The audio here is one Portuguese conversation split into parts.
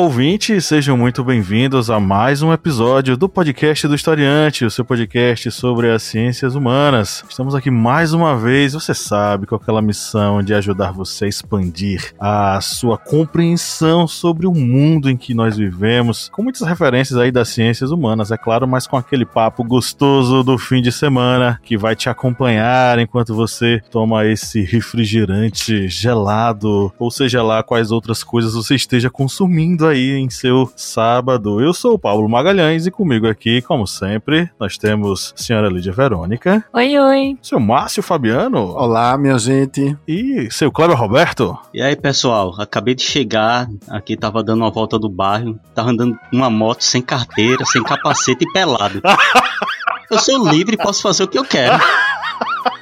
Olá, ouvintes, sejam muito bem-vindos a mais um episódio do podcast do Historiante, o seu podcast sobre as ciências humanas. Estamos aqui mais uma vez, você sabe, com aquela missão de ajudar você a expandir a sua compreensão sobre o mundo em que nós vivemos, com muitas referências aí das ciências humanas, é claro, mas com aquele papo gostoso do fim de semana que vai te acompanhar enquanto você toma esse refrigerante gelado, ou seja lá quais outras coisas você esteja consumindo aí em seu sábado. Eu sou o Paulo Magalhães e comigo aqui, como sempre, nós temos a senhora Lídia Verônica. Oi, oi. Seu Márcio Fabiano. Olá, minha gente. E seu Cleber Roberto. E aí, pessoal, acabei de chegar, aqui tava dando uma volta do bairro, tava andando uma moto sem carteira, sem capacete e pelado. Eu sou livre e posso fazer o que eu quero.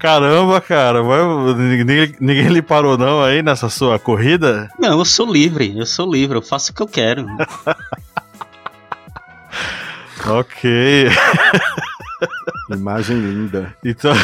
Caramba, cara, ninguém, ninguém lhe parou não aí nessa sua corrida? Não, eu sou livre, eu sou livre, eu faço o que eu quero. ok. Imagem linda. Então,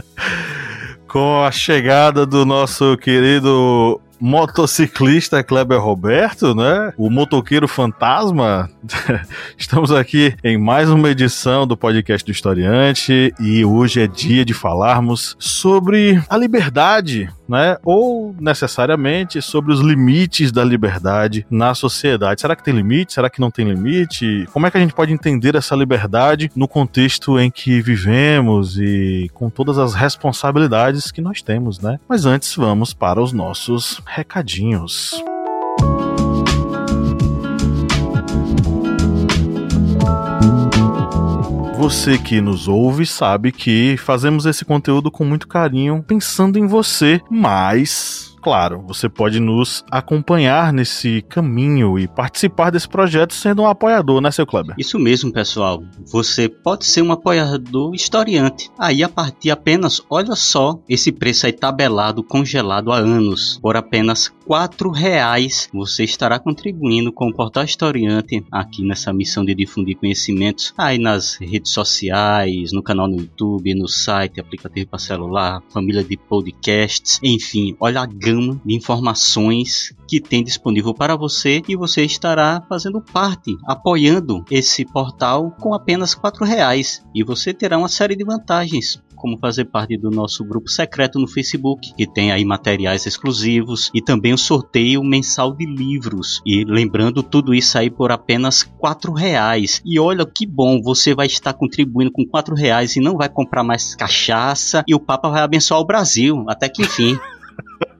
com a chegada do nosso querido motociclista Kleber Roberto, né? O motoqueiro fantasma. Estamos aqui em mais uma edição do podcast do Historiante e hoje é dia de falarmos sobre a liberdade, né? Ou necessariamente sobre os limites da liberdade na sociedade. Será que tem limite? Será que não tem limite? Como é que a gente pode entender essa liberdade no contexto em que vivemos e com todas as responsabilidades que nós temos, né? Mas antes vamos para os nossos recadinhos. Você que nos ouve sabe que fazemos esse conteúdo com muito carinho, pensando em você, mas Claro, você pode nos acompanhar nesse caminho e participar desse projeto sendo um apoiador, né, seu Kleber? Isso mesmo, pessoal. Você pode ser um apoiador historiante. Aí, a partir apenas, olha só, esse preço aí tabelado, congelado há anos, por apenas quatro reais, você estará contribuindo com o Portal Historiante aqui nessa missão de difundir conhecimentos aí nas redes sociais, no canal no YouTube, no site, aplicativo para celular, família de podcasts, enfim, olha a gama de informações que tem disponível para você e você estará fazendo parte, apoiando esse portal com apenas quatro reais e você terá uma série de vantagens como fazer parte do nosso grupo secreto no Facebook, que tem aí materiais exclusivos e também o sorteio mensal de livros. E lembrando tudo isso aí por apenas quatro reais. E olha que bom, você vai estar contribuindo com quatro reais e não vai comprar mais cachaça e o Papa vai abençoar o Brasil, até que enfim.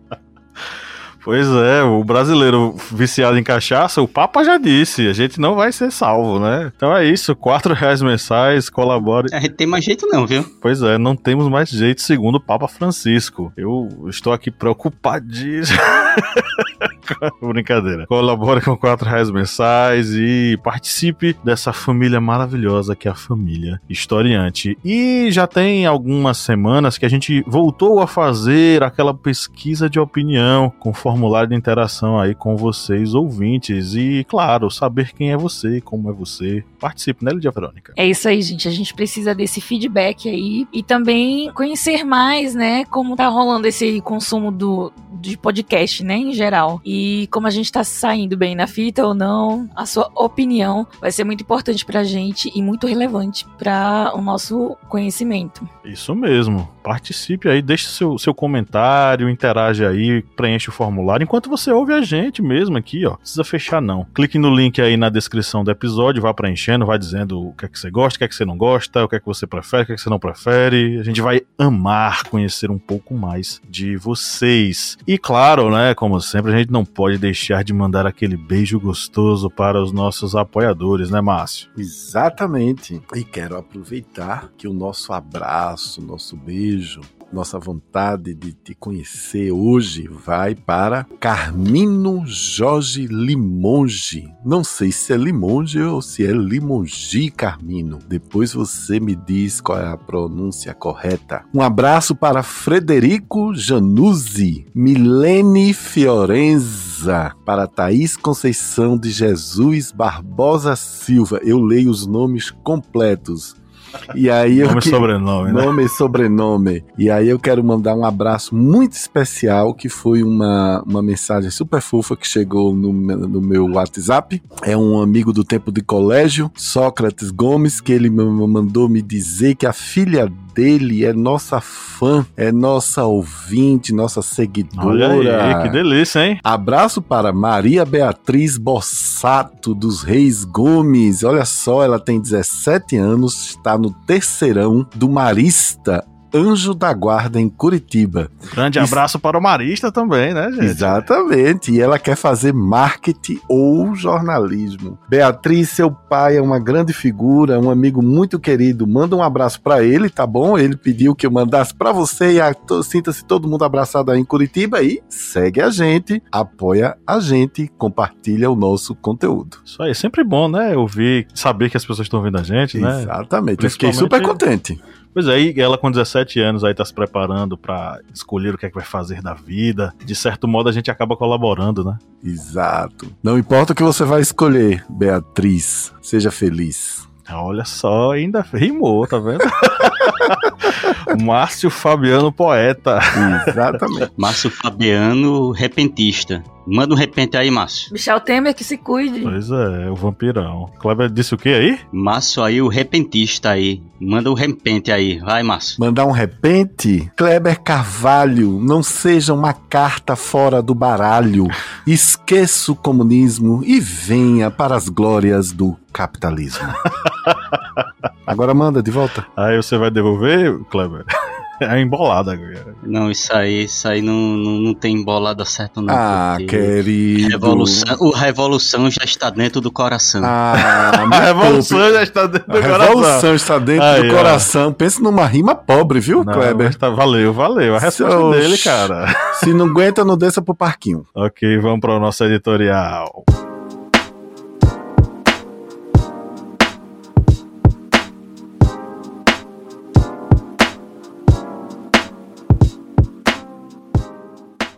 Pois é, o brasileiro viciado em cachaça, o Papa já disse, a gente não vai ser salvo, né? Então é isso, quatro reais mensais, colabore. A gente tem mais jeito não, viu? Pois é, não temos mais jeito, segundo o Papa Francisco. Eu estou aqui preocupadíssimo. Brincadeira. Colabore com quatro reais mensais e participe dessa família maravilhosa que é a família historiante. E já tem algumas semanas que a gente voltou a fazer aquela pesquisa de opinião conforme formulário de interação aí com vocês, ouvintes. E, claro, saber quem é você, como é você. Participe, né, Lidia Verônica? É isso aí, gente. A gente precisa desse feedback aí e também conhecer mais, né, como tá rolando esse consumo do, de podcast, né, em geral. E como a gente tá saindo bem na fita ou não, a sua opinião vai ser muito importante pra gente e muito relevante para o nosso conhecimento. Isso mesmo. Participe aí, deixe seu, seu comentário, interage aí, preenche o formulário formulário enquanto você ouve a gente mesmo aqui, ó. Precisa fechar não. Clique no link aí na descrição do episódio, vá preenchendo, vai dizendo o que é que você gosta, o que é que você não gosta, o que é que você prefere, o que é que você não prefere. A gente vai amar conhecer um pouco mais de vocês. E claro, né, como sempre, a gente não pode deixar de mandar aquele beijo gostoso para os nossos apoiadores, né, Márcio? Exatamente. E quero aproveitar que o nosso abraço, nosso beijo nossa vontade de te conhecer hoje vai para Carmino Jorge Limonge. Não sei se é Limonge ou se é Limongi Carmino. Depois você me diz qual é a pronúncia correta. Um abraço para Frederico Januzzi, Milene Fiorenza, para Thaís Conceição de Jesus Barbosa Silva. Eu leio os nomes completos. E aí Nome e que- sobrenome, né? Nome e sobrenome. E aí eu quero mandar um abraço muito especial, que foi uma, uma mensagem super fofa que chegou no, no meu WhatsApp. É um amigo do tempo de colégio, Sócrates Gomes, que ele me mandou me dizer que a filha dele é nossa fã, é nossa ouvinte, nossa seguidora. Olha aí, que delícia, hein? Abraço para Maria Beatriz Bossato dos Reis Gomes. Olha só, ela tem 17 anos, está no terceirão do Marista Anjo da Guarda em Curitiba. Grande Isso- abraço para o Marista também, né, gente? Exatamente. E ela quer fazer marketing ou jornalismo. Beatriz, seu pai é uma grande figura, um amigo muito querido. Manda um abraço para ele, tá bom? Ele pediu que eu mandasse para você e a- sinta-se todo mundo abraçado aí em Curitiba e segue a gente, apoia a gente, compartilha o nosso conteúdo. Isso aí, sempre bom, né? Ouvir, saber que as pessoas estão vendo a gente, né? Exatamente. Eu fiquei super contente. Pois aí, ela com 17 anos aí tá se preparando pra escolher o que é que vai fazer da vida. De certo modo, a gente acaba colaborando, né? Exato. Não importa o que você vai escolher, Beatriz, seja feliz. Olha só, ainda rimou, tá vendo? Márcio Fabiano Poeta. Exatamente. Márcio Fabiano, repentista. Manda um repente aí, Márcio. Michel Temer que se cuide. Pois é, o vampirão. Kleber disse o que aí? Márcio aí, o repentista aí. Manda um repente aí. Vai, Márcio. Mandar um repente? Kleber Carvalho, não seja uma carta fora do baralho. Esqueça o comunismo e venha para as glórias do capitalismo. Agora manda de volta. Aí você vai devolver, Kleber? É embolada. Não, isso aí, isso aí não, não, não tem bolada certa, não. Ah, querido. Revolução, o revolução já está dentro do coração. Ah, A revolução já está dentro do A coração. revolução está dentro Aí, do ó. coração. Pensa numa rima pobre, viu, Não, Kleber? tá- valeu, valeu. A resposta Oxi. dele, cara. Se não aguenta, não desça pro parquinho. Ok, vamos para o nosso editorial.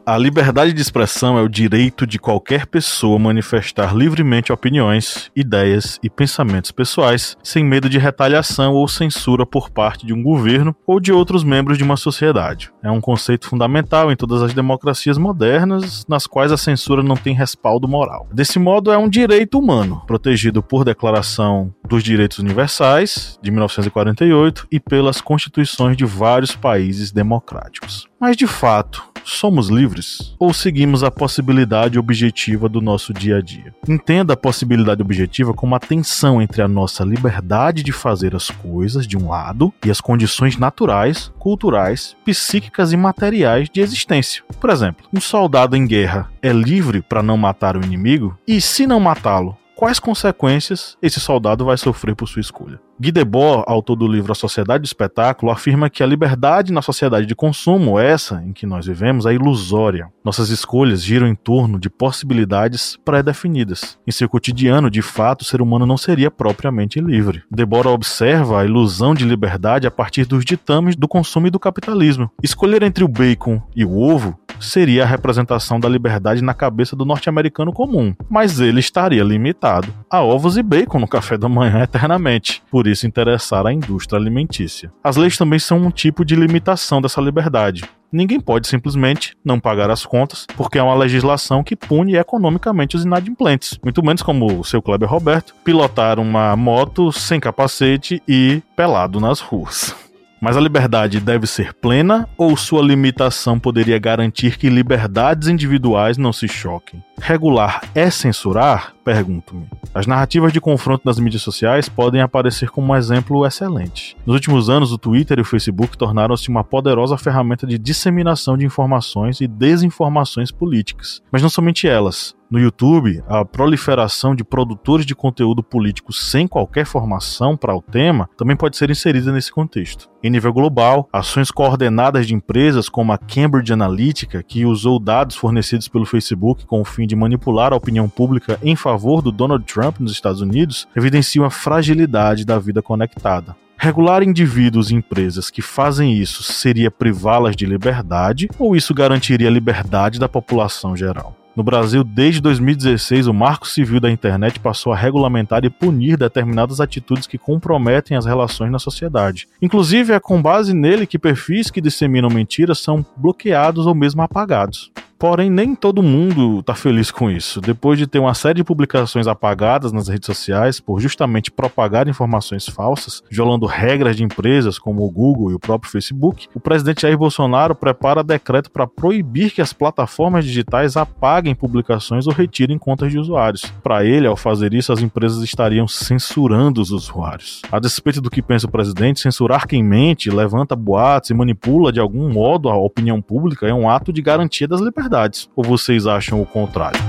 A liberdade de expressão é o direito de qualquer pessoa manifestar livremente opiniões, ideias e pensamentos pessoais, sem medo de retaliação ou censura por parte de um governo ou de outros membros de uma sociedade. É um conceito fundamental em todas as democracias modernas, nas quais a censura não tem respaldo moral. Desse modo, é um direito humano, protegido por Declaração dos Direitos Universais, de 1948, e pelas constituições de vários países democráticos. Mas, de fato, somos livres? Ou seguimos a possibilidade objetiva do nosso dia a dia? Entenda a possibilidade objetiva como a tensão entre a nossa liberdade de fazer as coisas, de um lado, e as condições naturais, culturais, psíquicas e materiais de existência. Por exemplo, um soldado em guerra é livre para não matar o inimigo? E se não matá-lo, quais consequências esse soldado vai sofrer por sua escolha. Guy Debord, autor do livro A Sociedade do Espetáculo, afirma que a liberdade na sociedade de consumo, essa em que nós vivemos, é ilusória. Nossas escolhas giram em torno de possibilidades pré-definidas. Em seu cotidiano, de fato, o ser humano não seria propriamente livre. Debord observa a ilusão de liberdade a partir dos ditames do consumo e do capitalismo. Escolher entre o bacon e o ovo seria a representação da liberdade na cabeça do norte-americano comum, mas ele estaria limitado a ovos e bacon no café da manhã eternamente, por isso interessar a indústria alimentícia. As leis também são um tipo de limitação dessa liberdade. Ninguém pode simplesmente não pagar as contas, porque é uma legislação que pune economicamente os inadimplentes. Muito menos como o seu Kleber Roberto, pilotar uma moto sem capacete e pelado nas ruas. Mas a liberdade deve ser plena ou sua limitação poderia garantir que liberdades individuais não se choquem? Regular é censurar? Pergunto-me. As narrativas de confronto nas mídias sociais podem aparecer como um exemplo excelente. Nos últimos anos, o Twitter e o Facebook tornaram-se uma poderosa ferramenta de disseminação de informações e desinformações políticas. Mas não somente elas. No YouTube, a proliferação de produtores de conteúdo político sem qualquer formação para o tema também pode ser inserida nesse contexto. Em nível global, ações coordenadas de empresas como a Cambridge Analytica, que usou dados fornecidos pelo Facebook com o fim de manipular a opinião pública em favor do Donald Trump nos Estados Unidos, evidenciam a fragilidade da vida conectada. Regular indivíduos e empresas que fazem isso seria privá-las de liberdade ou isso garantiria a liberdade da população geral? No Brasil, desde 2016, o Marco Civil da Internet passou a regulamentar e punir determinadas atitudes que comprometem as relações na sociedade. Inclusive, é com base nele que perfis que disseminam mentiras são bloqueados ou mesmo apagados. Porém, nem todo mundo está feliz com isso. Depois de ter uma série de publicações apagadas nas redes sociais por justamente propagar informações falsas, violando regras de empresas como o Google e o próprio Facebook, o presidente Jair Bolsonaro prepara decreto para proibir que as plataformas digitais apaguem publicações ou retirem contas de usuários. Para ele, ao fazer isso, as empresas estariam censurando os usuários. A despeito do que pensa o presidente, censurar quem mente, levanta boatos e manipula de algum modo a opinião pública é um ato de garantia das liberdades verdades? Ou vocês acham o contrário?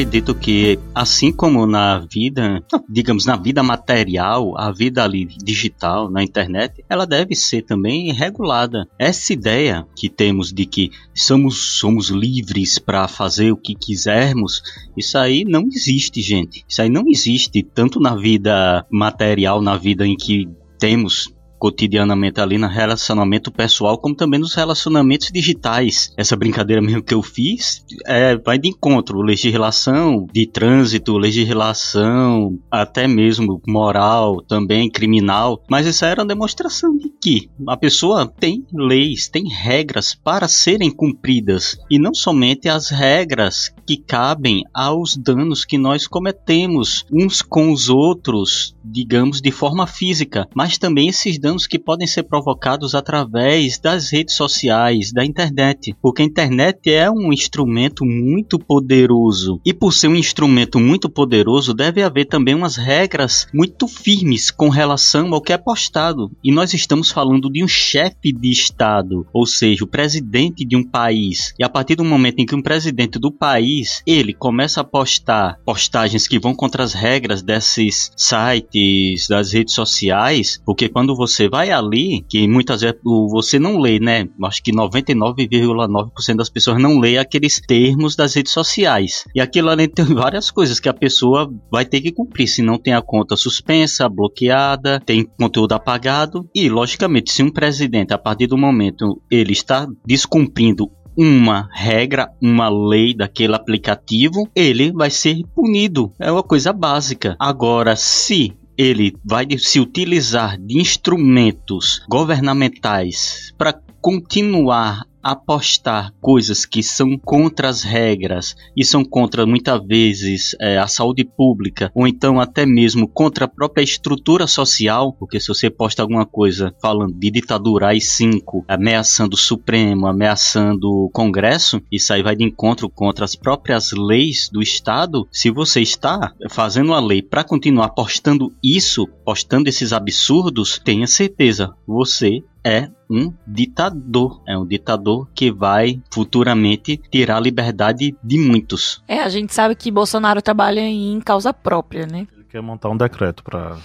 Acredito que, assim como na vida, digamos, na vida material, a vida ali digital, na internet, ela deve ser também regulada. Essa ideia que temos de que somos, somos livres para fazer o que quisermos, isso aí não existe, gente. Isso aí não existe tanto na vida material, na vida em que temos cotidianamente ali no relacionamento pessoal, como também nos relacionamentos digitais. Essa brincadeira mesmo que eu fiz é, vai de encontro, legislação de trânsito, legislação até mesmo moral, também criminal, mas isso era uma demonstração de que a pessoa tem leis, tem regras para serem cumpridas e não somente as regras que cabem aos danos que nós cometemos uns com os outros, digamos de forma física, mas também esses danos danos que podem ser provocados através das redes sociais, da internet, porque a internet é um instrumento muito poderoso e por ser um instrumento muito poderoso deve haver também umas regras muito firmes com relação ao que é postado. E nós estamos falando de um chefe de estado, ou seja, o presidente de um país. E a partir do momento em que um presidente do país ele começa a postar postagens que vão contra as regras desses sites, das redes sociais, porque quando você você vai ali, que muitas vezes você não lê, né? Acho que 99,9% das pessoas não lê aqueles termos das redes sociais. E aquilo ali tem várias coisas que a pessoa vai ter que cumprir. Se não tem a conta suspensa, bloqueada, tem conteúdo apagado. E, logicamente, se um presidente, a partir do momento, ele está descumprindo uma regra, uma lei daquele aplicativo, ele vai ser punido. É uma coisa básica. Agora, se ele vai se utilizar de instrumentos governamentais para continuar apostar coisas que são contra as regras e são contra muitas vezes é, a saúde pública ou então até mesmo contra a própria estrutura social, porque se você posta alguma coisa falando de ditadura AI-5, ameaçando o Supremo, ameaçando o Congresso, isso aí vai de encontro contra as próprias leis do Estado. Se você está fazendo a lei para continuar postando isso, postando esses absurdos, tenha certeza, você é um ditador. É um ditador que vai futuramente tirar a liberdade de muitos. É, a gente sabe que Bolsonaro trabalha em causa própria, né? Ele quer montar um decreto para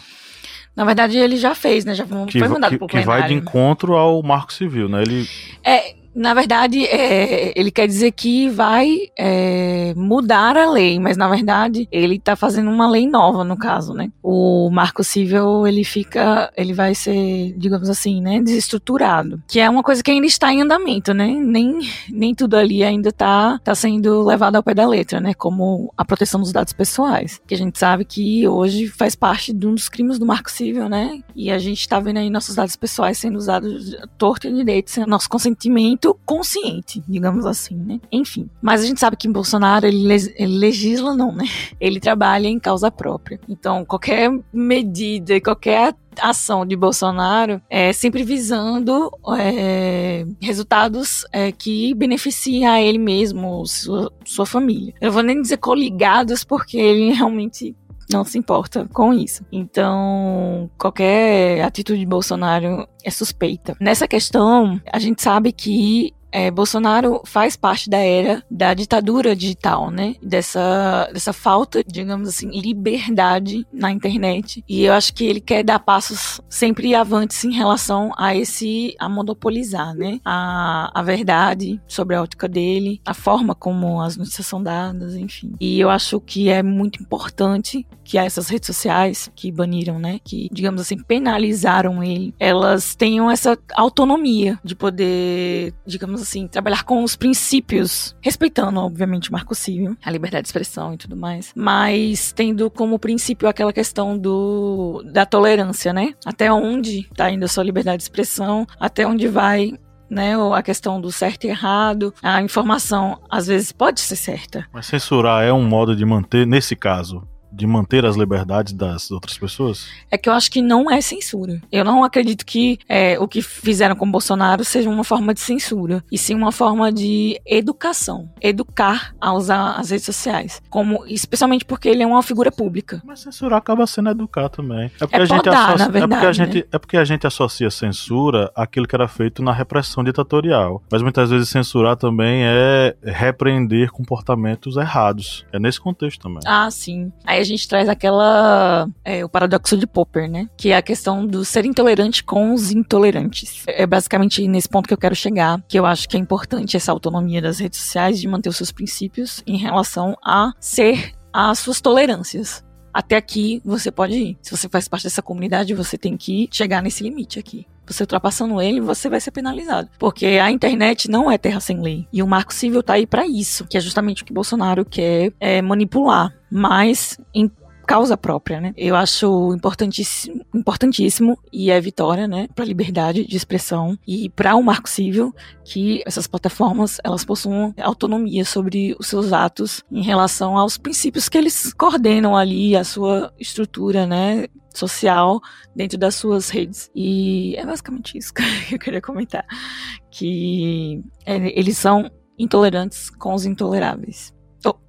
na verdade, ele já fez, né? Já foi que, mandado que, pro que vai de encontro ao Marco Civil, né? Ele é na verdade, é, ele quer dizer que vai é, mudar a lei, mas na verdade ele está fazendo uma lei nova no caso, né? O Marco Civil ele fica, ele vai ser, digamos assim, né, desestruturado, que é uma coisa que ainda está em andamento, né? Nem, nem tudo ali ainda está tá sendo levado ao pé da letra, né? Como a proteção dos dados pessoais, que a gente sabe que hoje faz parte de um dos crimes do Marco Civil, né? E a gente está vendo aí nossos dados pessoais sendo usados torto e direito, sem nosso consentimento consciente, digamos assim, né? Enfim, mas a gente sabe que Bolsonaro ele, ele legisla não, né? Ele trabalha em causa própria. Então, qualquer medida, qualquer ação de Bolsonaro é sempre visando é, resultados é, que beneficiem a ele mesmo, sua, sua família. Eu vou nem dizer coligados, porque ele realmente não se importa com isso. Então, qualquer atitude de Bolsonaro é suspeita. Nessa questão, a gente sabe que é, Bolsonaro faz parte da era da ditadura digital, né? Dessa, dessa falta, digamos assim, liberdade na internet. E eu acho que ele quer dar passos sempre avantes em relação a esse, a monopolizar, né? A, a verdade sobre a ótica dele, a forma como as notícias são dadas, enfim. E eu acho que é muito importante que essas redes sociais que baniram, né? Que, digamos assim, penalizaram ele, elas tenham essa autonomia de poder, digamos assim, trabalhar com os princípios, respeitando, obviamente, o marco civil, a liberdade de expressão e tudo mais, mas tendo como princípio aquela questão do da tolerância, né? Até onde está indo a sua liberdade de expressão, até onde vai né, a questão do certo e errado, a informação às vezes pode ser certa. Mas censurar é um modo de manter, nesse caso, de manter as liberdades das outras pessoas? É que eu acho que não é censura. Eu não acredito que é, o que fizeram com Bolsonaro seja uma forma de censura, e sim uma forma de educação. Educar a usar as redes sociais. Como, especialmente porque ele é uma figura pública. Mas censurar acaba sendo educar também. É porque, é a, gente podar, associa, verdade, é porque a gente né? é porque a gente associa censura àquilo que era feito na repressão ditatorial. Mas muitas vezes censurar também é repreender comportamentos errados. É nesse contexto também. Ah, sim. Aí gente traz aquela. É, o paradoxo de Popper, né? Que é a questão do ser intolerante com os intolerantes. É basicamente nesse ponto que eu quero chegar, que eu acho que é importante essa autonomia das redes sociais de manter os seus princípios em relação a ser as suas tolerâncias até aqui você pode ir. Se você faz parte dessa comunidade, você tem que chegar nesse limite aqui. Você ultrapassando ele, você vai ser penalizado. Porque a internet não é terra sem lei. E o Marco Civil tá aí para isso, que é justamente o que Bolsonaro quer é, manipular. Mas em causa própria, né? Eu acho importantíssimo, importantíssimo e é vitória, né, para a liberdade de expressão e para o marco civil que essas plataformas elas possuam autonomia sobre os seus atos em relação aos princípios que eles coordenam ali a sua estrutura, né, social dentro das suas redes. E é basicamente isso que eu queria comentar, que é, eles são intolerantes com os intoleráveis.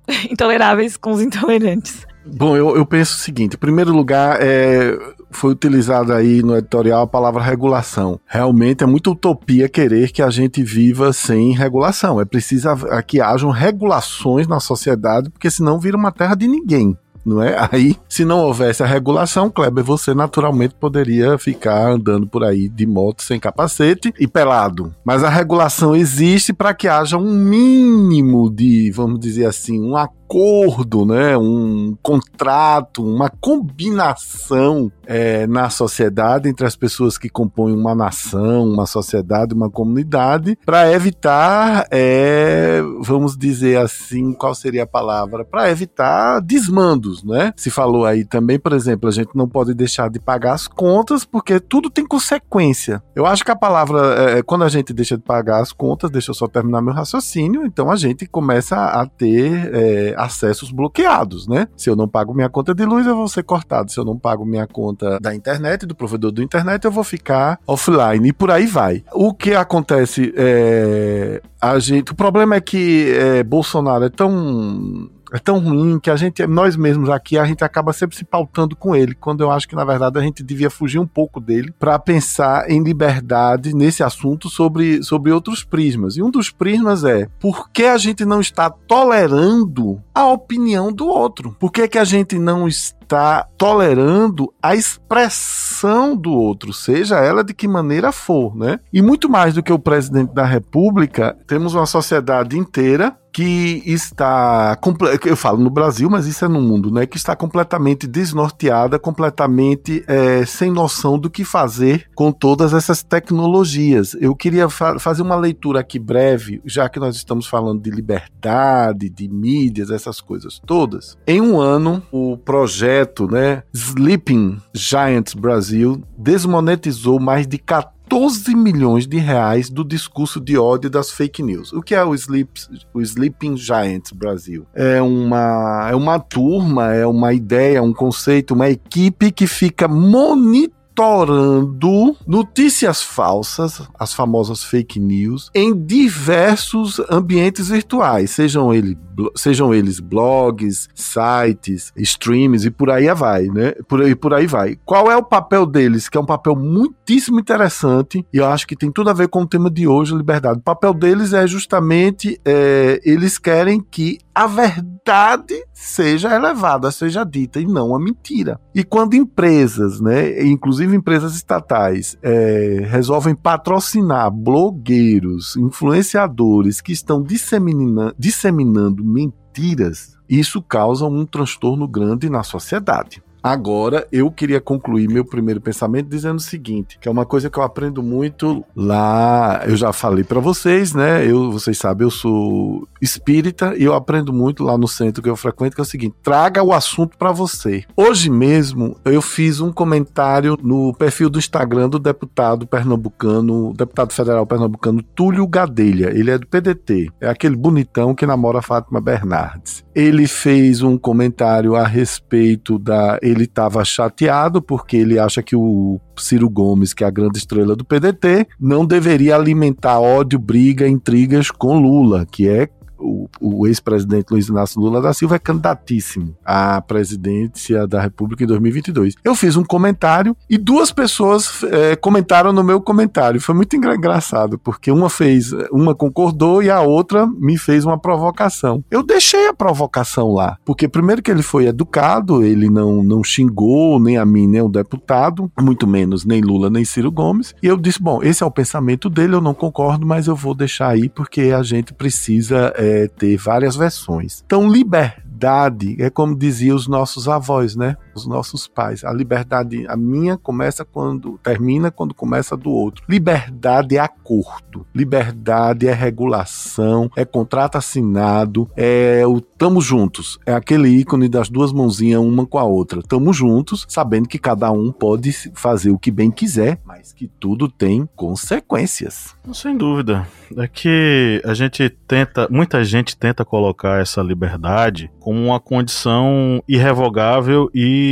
Intoleráveis com os intolerantes. Bom, eu, eu penso o seguinte: em primeiro lugar, é, foi utilizada aí no editorial a palavra regulação. Realmente é muita utopia querer que a gente viva sem regulação. É preciso que hajam regulações na sociedade, porque senão vira uma terra de ninguém não é? Aí, se não houvesse a regulação, Kleber, você naturalmente poderia ficar andando por aí de moto sem capacete e pelado. Mas a regulação existe para que haja um mínimo de, vamos dizer assim, um acordo, né? um contrato, uma combinação é, na sociedade entre as pessoas que compõem uma nação, uma sociedade, uma comunidade, para evitar, é, vamos dizer assim, qual seria a palavra? Para evitar desmandos, né? Se falou aí também, por exemplo, a gente não pode deixar de pagar as contas porque tudo tem consequência. Eu acho que a palavra, é, é quando a gente deixa de pagar as contas, deixa eu só terminar meu raciocínio, então a gente começa a ter é, acessos bloqueados, né? Se eu não pago minha conta de luz, eu vou ser cortado. Se eu não pago minha conta da internet, do provedor da internet, eu vou ficar offline e por aí vai. O que acontece é. A gente, o problema é que é, Bolsonaro é tão é tão ruim que a gente, nós mesmos aqui, a gente acaba sempre se pautando com ele, quando eu acho que na verdade a gente devia fugir um pouco dele para pensar em liberdade nesse assunto sobre, sobre outros prismas. E um dos prismas é por que a gente não está tolerando a opinião do outro? Por que, que a gente não está tolerando a expressão do outro, seja ela de que maneira for, né? E muito mais do que o presidente da República, temos uma sociedade inteira que está, eu falo no Brasil, mas isso é no mundo, né? Que está completamente desnorteada, completamente é, sem noção do que fazer com todas essas tecnologias. Eu queria fa fazer uma leitura aqui breve, já que nós estamos falando de liberdade, de mídias, essas coisas todas. Em um ano, o projeto, né, Sleeping Giants Brasil desmonetizou mais de 14 12 milhões de reais do discurso de ódio das fake news. O que é o, Sleep, o Sleeping Giants Brasil? É uma, é uma turma, é uma ideia, um conceito, uma equipe que fica monitorando monitorando notícias falsas, as famosas fake news, em diversos ambientes virtuais, sejam, ele, sejam eles blogs, sites, streams e por aí vai, né? Por aí, por aí vai. Qual é o papel deles? Que é um papel muitíssimo interessante e eu acho que tem tudo a ver com o tema de hoje, liberdade. O papel deles é justamente é, eles querem que a verdade seja elevada, seja dita e não a mentira. E quando empresas, né, inclusive empresas estatais, é, resolvem patrocinar blogueiros, influenciadores que estão disseminando mentiras, isso causa um transtorno grande na sociedade. Agora, eu queria concluir meu primeiro pensamento dizendo o seguinte, que é uma coisa que eu aprendo muito lá, eu já falei para vocês, né? Eu, vocês sabem, eu sou espírita e eu aprendo muito lá no centro que eu frequento, que é o seguinte: traga o assunto para você. Hoje mesmo eu fiz um comentário no perfil do Instagram do deputado pernambucano, deputado federal pernambucano Túlio Gadelha. Ele é do PDT, é aquele bonitão que namora Fátima Bernardes. Ele fez um comentário a respeito da ele estava chateado porque ele acha que o Ciro Gomes, que é a grande estrela do PDT, não deveria alimentar ódio, briga, intrigas com Lula, que é o, o ex-presidente Luiz Inácio Lula da Silva é candidatíssimo à presidência da República em 2022. Eu fiz um comentário e duas pessoas é, comentaram no meu comentário. Foi muito engraçado, porque uma fez, uma concordou e a outra me fez uma provocação. Eu deixei a provocação lá, porque primeiro que ele foi educado, ele não, não xingou nem a mim, nem o deputado, muito menos nem Lula, nem Ciro Gomes. E eu disse: bom, esse é o pensamento dele, eu não concordo, mas eu vou deixar aí porque a gente precisa. É, é, ter várias versões. Então, liberdade é como diziam os nossos avós, né? Os nossos pais. A liberdade, a minha começa quando termina quando começa do outro. Liberdade é acordo. Liberdade é regulação, é contrato assinado, é o tamo juntos. É aquele ícone das duas mãozinhas uma com a outra. Tamo juntos, sabendo que cada um pode fazer o que bem quiser, mas que tudo tem consequências. Sem dúvida. É que a gente tenta, muita gente tenta colocar essa liberdade como uma condição irrevogável e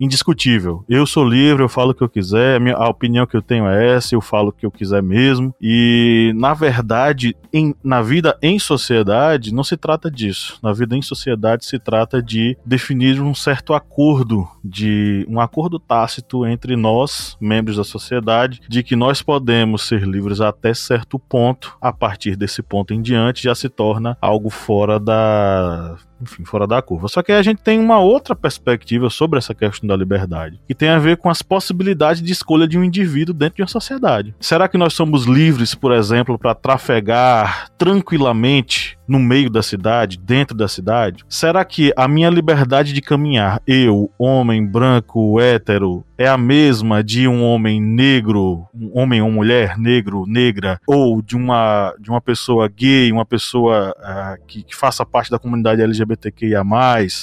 indiscutível. Eu sou livre, eu falo o que eu quiser, a opinião que eu tenho é essa, eu falo o que eu quiser mesmo. E na verdade, em, na vida em sociedade, não se trata disso. Na vida em sociedade se trata de definir um certo acordo, de um acordo tácito entre nós, membros da sociedade, de que nós podemos ser livres até certo ponto. A partir desse ponto em diante, já se torna algo fora da enfim, fora da curva. Só que a gente tem uma outra perspectiva sobre essa questão da liberdade, que tem a ver com as possibilidades de escolha de um indivíduo dentro de uma sociedade. Será que nós somos livres, por exemplo, para trafegar tranquilamente no meio da cidade, dentro da cidade? Será que a minha liberdade de caminhar, eu, homem branco, hétero, é a mesma de um homem negro, um homem ou mulher, negro, negra, ou de uma, de uma pessoa gay, uma pessoa uh, que, que faça parte da comunidade LGBTQIA?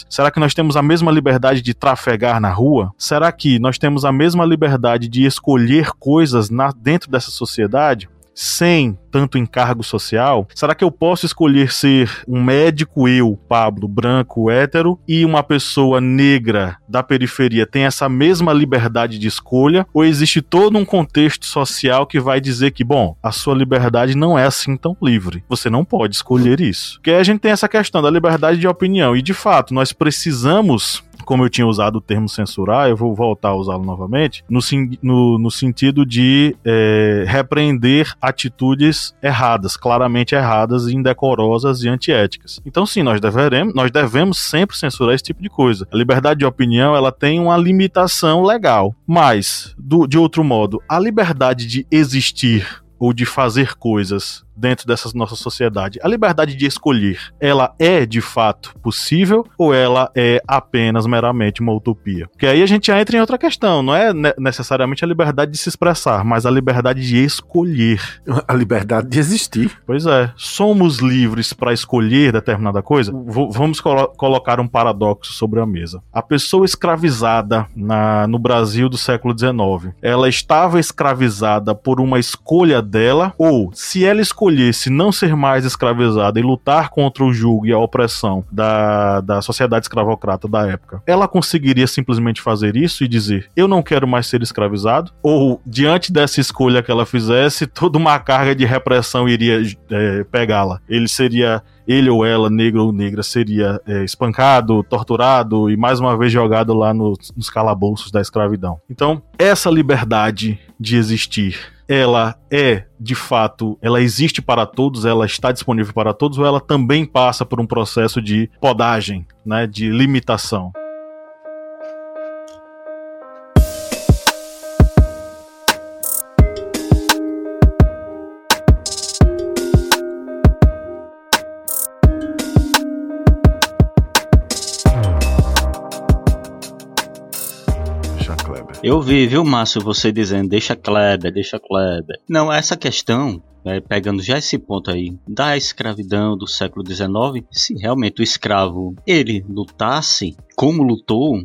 Será que nós temos a mesma liberdade de trafegar na rua? Será que nós temos a mesma liberdade de escolher coisas na, dentro dessa sociedade? Sem tanto encargo social? Será que eu posso escolher ser um médico, eu, Pablo, branco, hétero, e uma pessoa negra da periferia tem essa mesma liberdade de escolha? Ou existe todo um contexto social que vai dizer que, bom, a sua liberdade não é assim tão livre? Você não pode escolher isso. Porque a gente tem essa questão da liberdade de opinião, e de fato, nós precisamos como eu tinha usado o termo censurar, eu vou voltar a usá-lo novamente, no, no, no sentido de é, repreender atitudes erradas, claramente erradas, indecorosas e antiéticas. Então, sim, nós devemos, nós devemos sempre censurar esse tipo de coisa. A liberdade de opinião ela tem uma limitação legal, mas, do, de outro modo, a liberdade de existir ou de fazer coisas dentro dessa nossa sociedade. A liberdade de escolher, ela é de fato possível ou ela é apenas meramente uma utopia? Porque aí a gente já entra em outra questão, não é necessariamente a liberdade de se expressar, mas a liberdade de escolher. A liberdade de existir. Pois é. Somos livres para escolher determinada coisa? V vamos colo colocar um paradoxo sobre a mesa. A pessoa escravizada na, no Brasil do século XIX, ela estava escravizada por uma escolha dela ou se ela escolheu escolhesse não ser mais escravizada e lutar contra o jugo e a opressão da, da sociedade escravocrata da época, ela conseguiria simplesmente fazer isso e dizer: Eu não quero mais ser escravizado? Ou, diante dessa escolha que ela fizesse, toda uma carga de repressão iria é, pegá-la? Ele seria ele ou ela, negro ou negra, seria é, espancado, torturado e mais uma vez jogado lá nos calabouços da escravidão. Então, essa liberdade de existir ela é de fato, ela existe para todos, ela está disponível para todos, ou ela também passa por um processo de podagem, né, de limitação. Eu vi, viu, Márcio, você dizendo, deixa Kleber, deixa Kleber. Não, essa questão é, pegando já esse ponto aí da escravidão do século XIX, se realmente o escravo ele lutasse como lutou,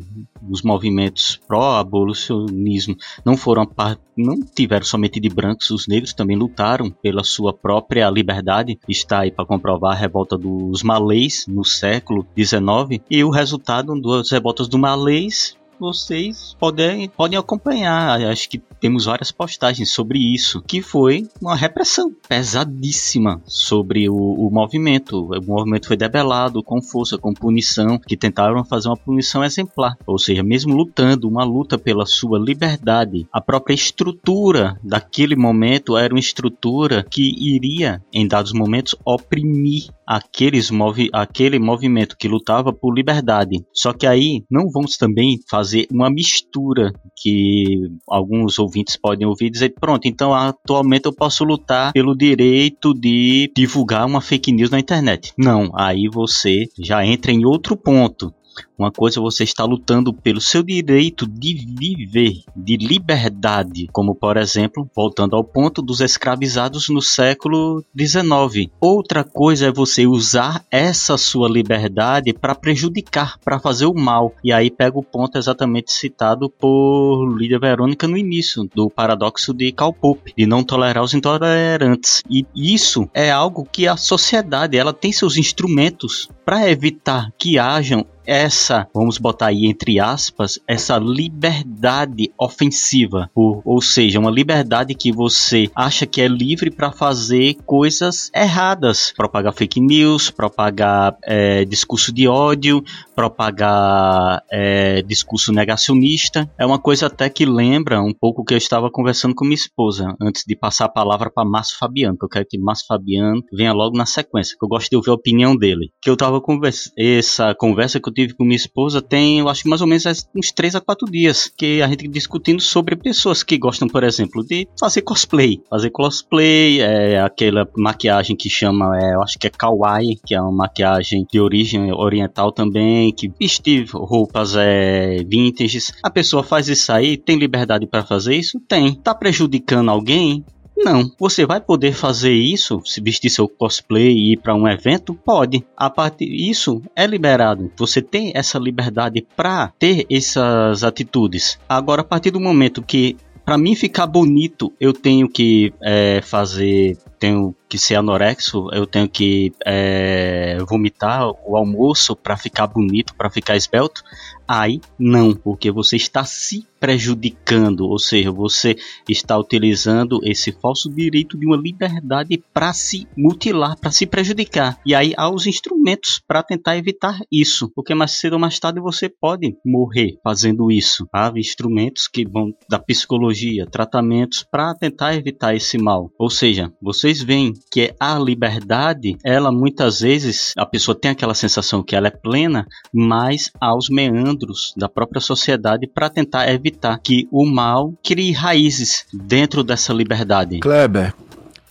os movimentos pró-abolicionismo não foram não tiveram somente de brancos, os negros também lutaram pela sua própria liberdade. Está aí para comprovar a revolta dos malês no século XIX e o resultado das revoltas do malês vocês podem, podem acompanhar. Acho que temos várias postagens sobre isso, que foi uma repressão pesadíssima sobre o, o movimento. O movimento foi debelado com força, com punição, que tentaram fazer uma punição exemplar. Ou seja, mesmo lutando, uma luta pela sua liberdade, a própria estrutura daquele momento era uma estrutura que iria, em dados momentos, oprimir aqueles movi aquele movimento que lutava por liberdade. Só que aí não vamos também fazer uma mistura que alguns ouvintes podem ouvir e dizer: pronto, então atualmente eu posso lutar pelo direito de divulgar uma fake news na internet. Não, aí você já entra em outro ponto. Uma coisa é você está lutando pelo seu direito de viver, de liberdade, como por exemplo, voltando ao ponto dos escravizados no século XIX. Outra coisa é você usar essa sua liberdade para prejudicar, para fazer o mal. E aí pega o ponto exatamente citado por Lídia Verônica no início do paradoxo de Karl Popper, de não tolerar os intolerantes. E isso é algo que a sociedade ela tem seus instrumentos para evitar que hajam essa, vamos botar aí entre aspas, essa liberdade ofensiva, ou, ou seja, uma liberdade que você acha que é livre para fazer coisas erradas, propagar fake news, propagar é, discurso de ódio, propagar é, discurso negacionista. É uma coisa até que lembra um pouco que eu estava conversando com minha esposa antes de passar a palavra para Márcio Fabiano, que eu quero que Márcio Fabiano venha logo na sequência, que eu gosto de ouvir a opinião dele. Que eu estava conversa essa conversa que eu tive com minha esposa tem, eu acho que mais ou menos uns 3 a 4 dias, que a gente discutindo sobre pessoas que gostam, por exemplo, de fazer cosplay. Fazer cosplay, é aquela maquiagem que chama, é, eu acho que é kawaii, que é uma maquiagem de origem oriental também, que vestir roupas é, vintages. A pessoa faz isso aí, tem liberdade para fazer isso? Tem. Tá prejudicando alguém? Não, você vai poder fazer isso, se vestir seu cosplay e ir para um evento? Pode. A partir isso é liberado. Você tem essa liberdade para ter essas atitudes. Agora, a partir do momento que para mim ficar bonito, eu tenho que é, fazer tenho que ser anorexo, eu tenho que é, vomitar o almoço para ficar bonito, para ficar esbelto. Aí não, porque você está se prejudicando, ou seja, você está utilizando esse falso direito de uma liberdade para se mutilar, para se prejudicar. E aí há os instrumentos para tentar evitar isso, porque mais cedo ou mais tarde você pode morrer fazendo isso. Há instrumentos que vão da psicologia, tratamentos para tentar evitar esse mal. Ou seja, vocês veem que a liberdade, ela muitas vezes a pessoa tem aquela sensação que ela é plena, mas aos meandros da própria sociedade para tentar evitar evitar que o mal crie raízes dentro dessa liberdade. Kleber,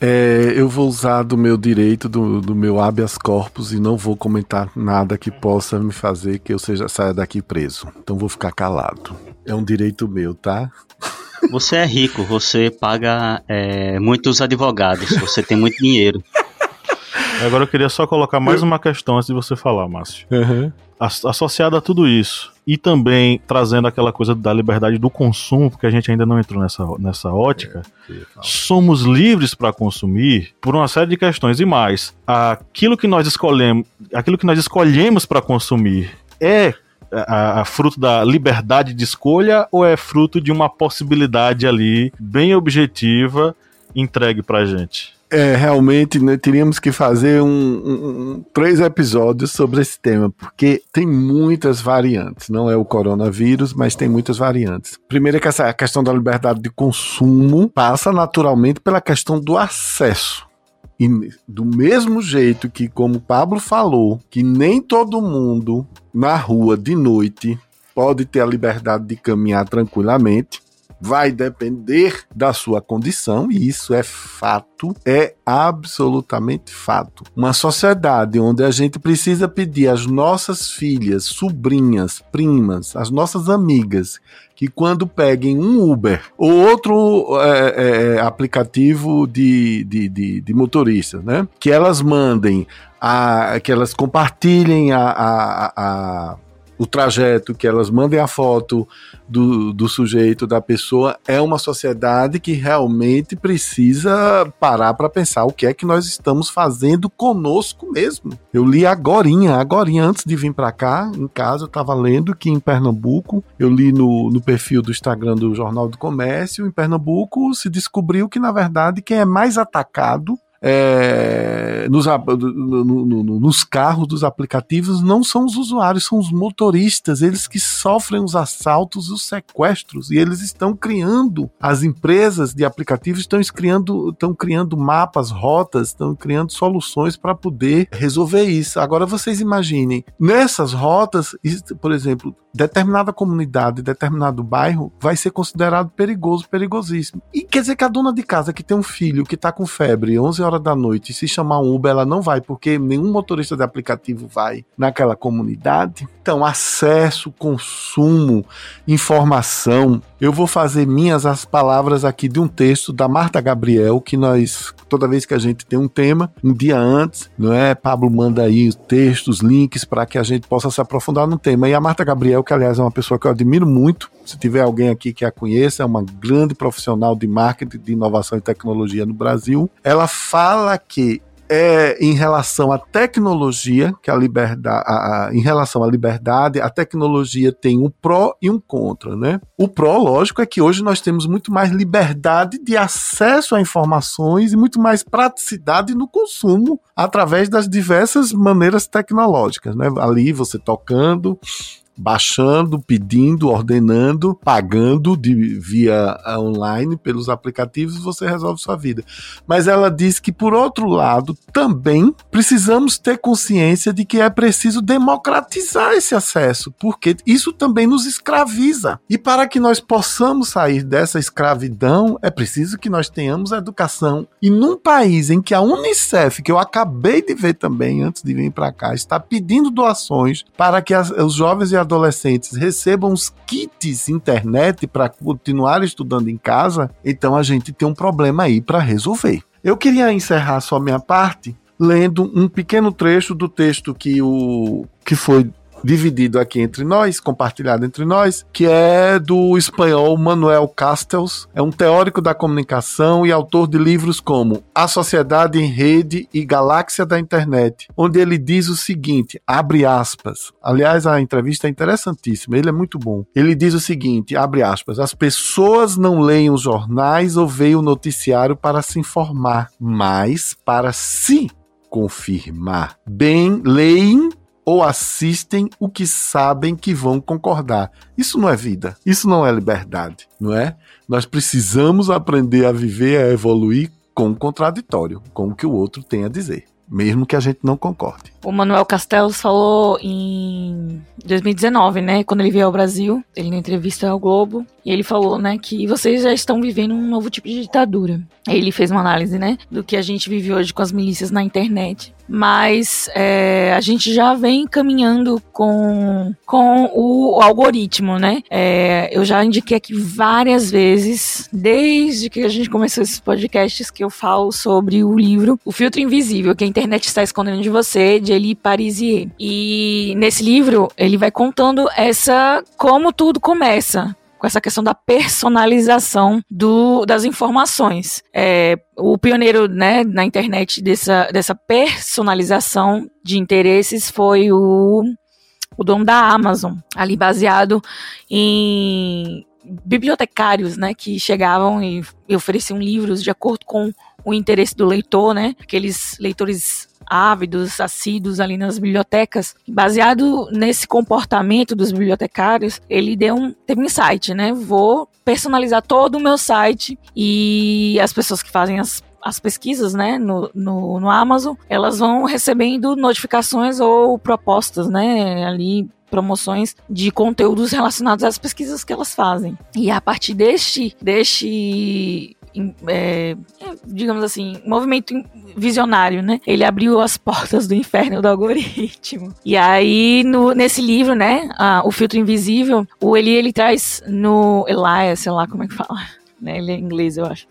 é, eu vou usar do meu direito, do, do, meu habeas corpus e não vou comentar nada que possa me fazer que eu seja saia daqui preso. Então vou ficar calado. É um direito meu, tá? Você é rico, você paga é, muitos advogados, você tem muito dinheiro. Agora eu queria só colocar mais uma questão antes de você falar, Márcio. Uhum. Associada a tudo isso, e também trazendo aquela coisa da liberdade do consumo, porque a gente ainda não entrou nessa, nessa ótica, é, somos livres para consumir por uma série de questões e mais. Aquilo que nós escolhemos, aquilo que nós escolhemos para consumir é a, a, fruto da liberdade de escolha ou é fruto de uma possibilidade ali bem objetiva entregue para gente? É, realmente né, teríamos que fazer um, um, três episódios sobre esse tema, porque tem muitas variantes. Não é o coronavírus, mas tem muitas variantes. Primeiro é que essa questão da liberdade de consumo passa naturalmente pela questão do acesso. E do mesmo jeito que, como o Pablo falou, que nem todo mundo na rua de noite pode ter a liberdade de caminhar tranquilamente, vai depender da sua condição, e isso é fato, é absolutamente fato. Uma sociedade onde a gente precisa pedir às nossas filhas, sobrinhas, primas, às nossas amigas, que quando peguem um Uber ou outro é, é, aplicativo de, de, de, de motorista, né? Que elas mandem, a, que elas compartilhem a, a, a o trajeto, que elas mandem a foto do, do sujeito, da pessoa, é uma sociedade que realmente precisa parar para pensar o que é que nós estamos fazendo conosco mesmo. Eu li agorinha, agorinha, antes de vir para cá, em casa, eu estava lendo que em Pernambuco, eu li no, no perfil do Instagram do Jornal do Comércio, em Pernambuco se descobriu que, na verdade, quem é mais atacado é, nos, no, no, nos carros dos aplicativos não são os usuários, são os motoristas, eles que sofrem os assaltos e os sequestros, e eles estão criando, as empresas de aplicativos estão criando, estão criando mapas, rotas, estão criando soluções para poder resolver isso. Agora vocês imaginem, nessas rotas, por exemplo, determinada comunidade, determinado bairro vai ser considerado perigoso, perigosíssimo. E quer dizer que a dona de casa que tem um filho que está com febre 11 horas da noite, se chamar um Uber, ela não vai, porque nenhum motorista de aplicativo vai naquela comunidade. Então, acesso, consumo, informação. Eu vou fazer minhas as palavras aqui de um texto da Marta Gabriel, que nós, toda vez que a gente tem um tema, um dia antes, não é? Pablo manda aí os textos, links, para que a gente possa se aprofundar no tema. E a Marta Gabriel, que aliás é uma pessoa que eu admiro muito, se tiver alguém aqui que a conheça, é uma grande profissional de marketing, de inovação e tecnologia no Brasil. Ela fala que é em relação à tecnologia, que a liberdade, a, a, em relação à liberdade, a tecnologia tem um pró e um contra, né? O pró, lógico, é que hoje nós temos muito mais liberdade de acesso a informações e muito mais praticidade no consumo através das diversas maneiras tecnológicas, né? Ali você tocando, baixando, pedindo, ordenando, pagando de, via online pelos aplicativos, você resolve sua vida. Mas ela diz que, por outro lado, também precisamos ter consciência de que é preciso democratizar esse acesso, porque isso também nos escraviza. E para que nós possamos sair dessa escravidão, é preciso que nós tenhamos educação. E num país em que a Unicef, que eu acabei de ver também antes de vir para cá, está pedindo doações para que as, os jovens e recebam os kits internet para continuar estudando em casa, então a gente tem um problema aí para resolver. Eu queria encerrar só minha parte lendo um pequeno trecho do texto que o que foi dividido aqui entre nós, compartilhado entre nós, que é do espanhol Manuel Castells. É um teórico da comunicação e autor de livros como A Sociedade em Rede e Galáxia da Internet, onde ele diz o seguinte, abre aspas. Aliás, a entrevista é interessantíssima, ele é muito bom. Ele diz o seguinte, abre aspas, as pessoas não leem os jornais ou veem o noticiário para se informar, mas para se confirmar. Bem, leem ou assistem o que sabem que vão concordar. Isso não é vida, isso não é liberdade, não é? Nós precisamos aprender a viver, a evoluir com o contraditório, com o que o outro tem a dizer, mesmo que a gente não concorde. O Manuel Castells falou em 2019, né, quando ele veio ao Brasil, ele na entrevista ao Globo, e ele falou, né, que vocês já estão vivendo um novo tipo de ditadura. Ele fez uma análise, né, do que a gente vive hoje com as milícias na internet. Mas é, a gente já vem caminhando com, com o, algoritmo, né? É, eu já indiquei aqui várias vezes, desde que a gente começou esses podcasts, que eu falo sobre o livro O Filtro Invisível, que a internet está escondendo de você, de Elie Parisier. E nesse livro, ele vai contando essa como tudo começa com essa questão da personalização do, das informações. É, o pioneiro né, na internet dessa, dessa personalização de interesses foi o, o dono da Amazon, ali baseado em bibliotecários né, que chegavam e, e ofereciam livros de acordo com o interesse do leitor, né? Aqueles leitores ávidos, assíduos ali nas bibliotecas. Baseado nesse comportamento dos bibliotecários, ele deu um, teve um insight, né? Vou personalizar todo o meu site e as pessoas que fazem as as pesquisas, né, no, no, no, Amazon, elas vão recebendo notificações ou propostas, né, ali promoções de conteúdos relacionados às pesquisas que elas fazem. E a partir deste, deste é, digamos assim, movimento visionário, né? Ele abriu as portas do inferno do algoritmo. E aí, no, nesse livro, né, O Filtro Invisível, o Eli, ele traz no Elias, sei lá como é que fala, né? Ele é inglês, eu acho.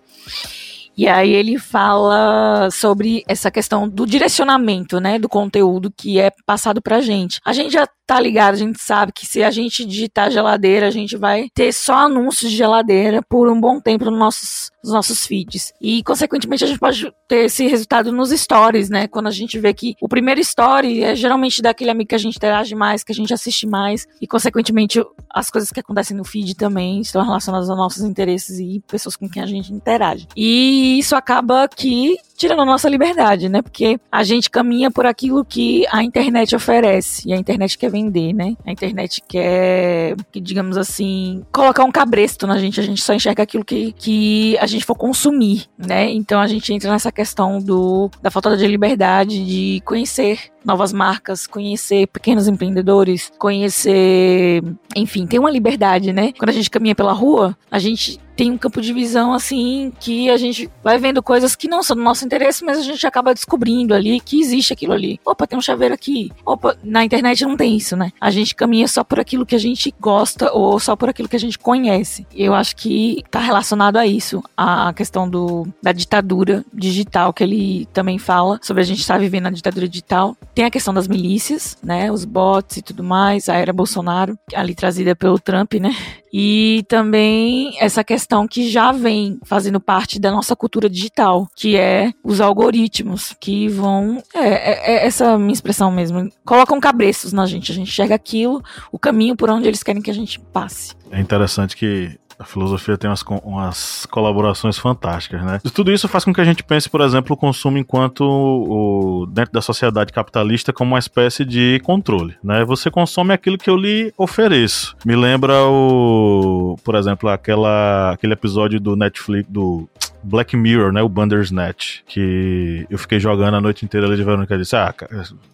E aí ele fala sobre essa questão do direcionamento, né, do conteúdo que é passado pra gente. A gente já tá ligado, a gente sabe que se a gente digitar geladeira, a gente vai ter só anúncios de geladeira por um bom tempo nos nossos, nos nossos feeds. E, consequentemente, a gente pode ter esse resultado nos stories, né? Quando a gente vê que o primeiro story é geralmente daquele amigo que a gente interage mais, que a gente assiste mais, e, consequentemente, as coisas que acontecem no feed também estão relacionadas aos nossos interesses e pessoas com quem a gente interage. E isso acaba que tirando a nossa liberdade, né? Porque a gente caminha por aquilo que a internet oferece e a internet quer vender, né? A internet quer, que, digamos assim, colocar um cabresto na gente. A gente só enxerga aquilo que, que a gente for consumir, né? Então a gente entra nessa questão do, da falta de liberdade de conhecer novas marcas, conhecer pequenos empreendedores, conhecer, enfim, tem uma liberdade, né? Quando a gente caminha pela rua, a gente tem um campo de visão assim que a gente vai vendo coisas que não são do nosso interesse, mas a gente acaba descobrindo ali que existe aquilo ali. Opa, tem um chaveiro aqui. Opa, na internet não tem isso, né? A gente caminha só por aquilo que a gente gosta ou só por aquilo que a gente conhece. Eu acho que tá relacionado a isso, a questão do, da ditadura digital que ele também fala sobre a gente estar tá vivendo a ditadura digital. Tem a questão das milícias, né? Os bots e tudo mais, a era Bolsonaro, ali trazida pelo Trump, né? E também essa questão que já vem fazendo parte da nossa cultura digital, que é os algoritmos que vão. É, é, é essa minha expressão mesmo. Colocam cabreços na gente. A gente enxerga aquilo, o caminho por onde eles querem que a gente passe. É interessante que a filosofia tem umas, umas colaborações fantásticas, né? E tudo isso faz com que a gente pense, por exemplo, o consumo enquanto o, dentro da sociedade capitalista como uma espécie de controle, né? Você consome aquilo que eu lhe ofereço. Me lembra o, por exemplo, aquela, aquele episódio do Netflix do Black Mirror, né? O Bandersnatch. Que eu fiquei jogando a noite inteira ali de verão e disse: Ah,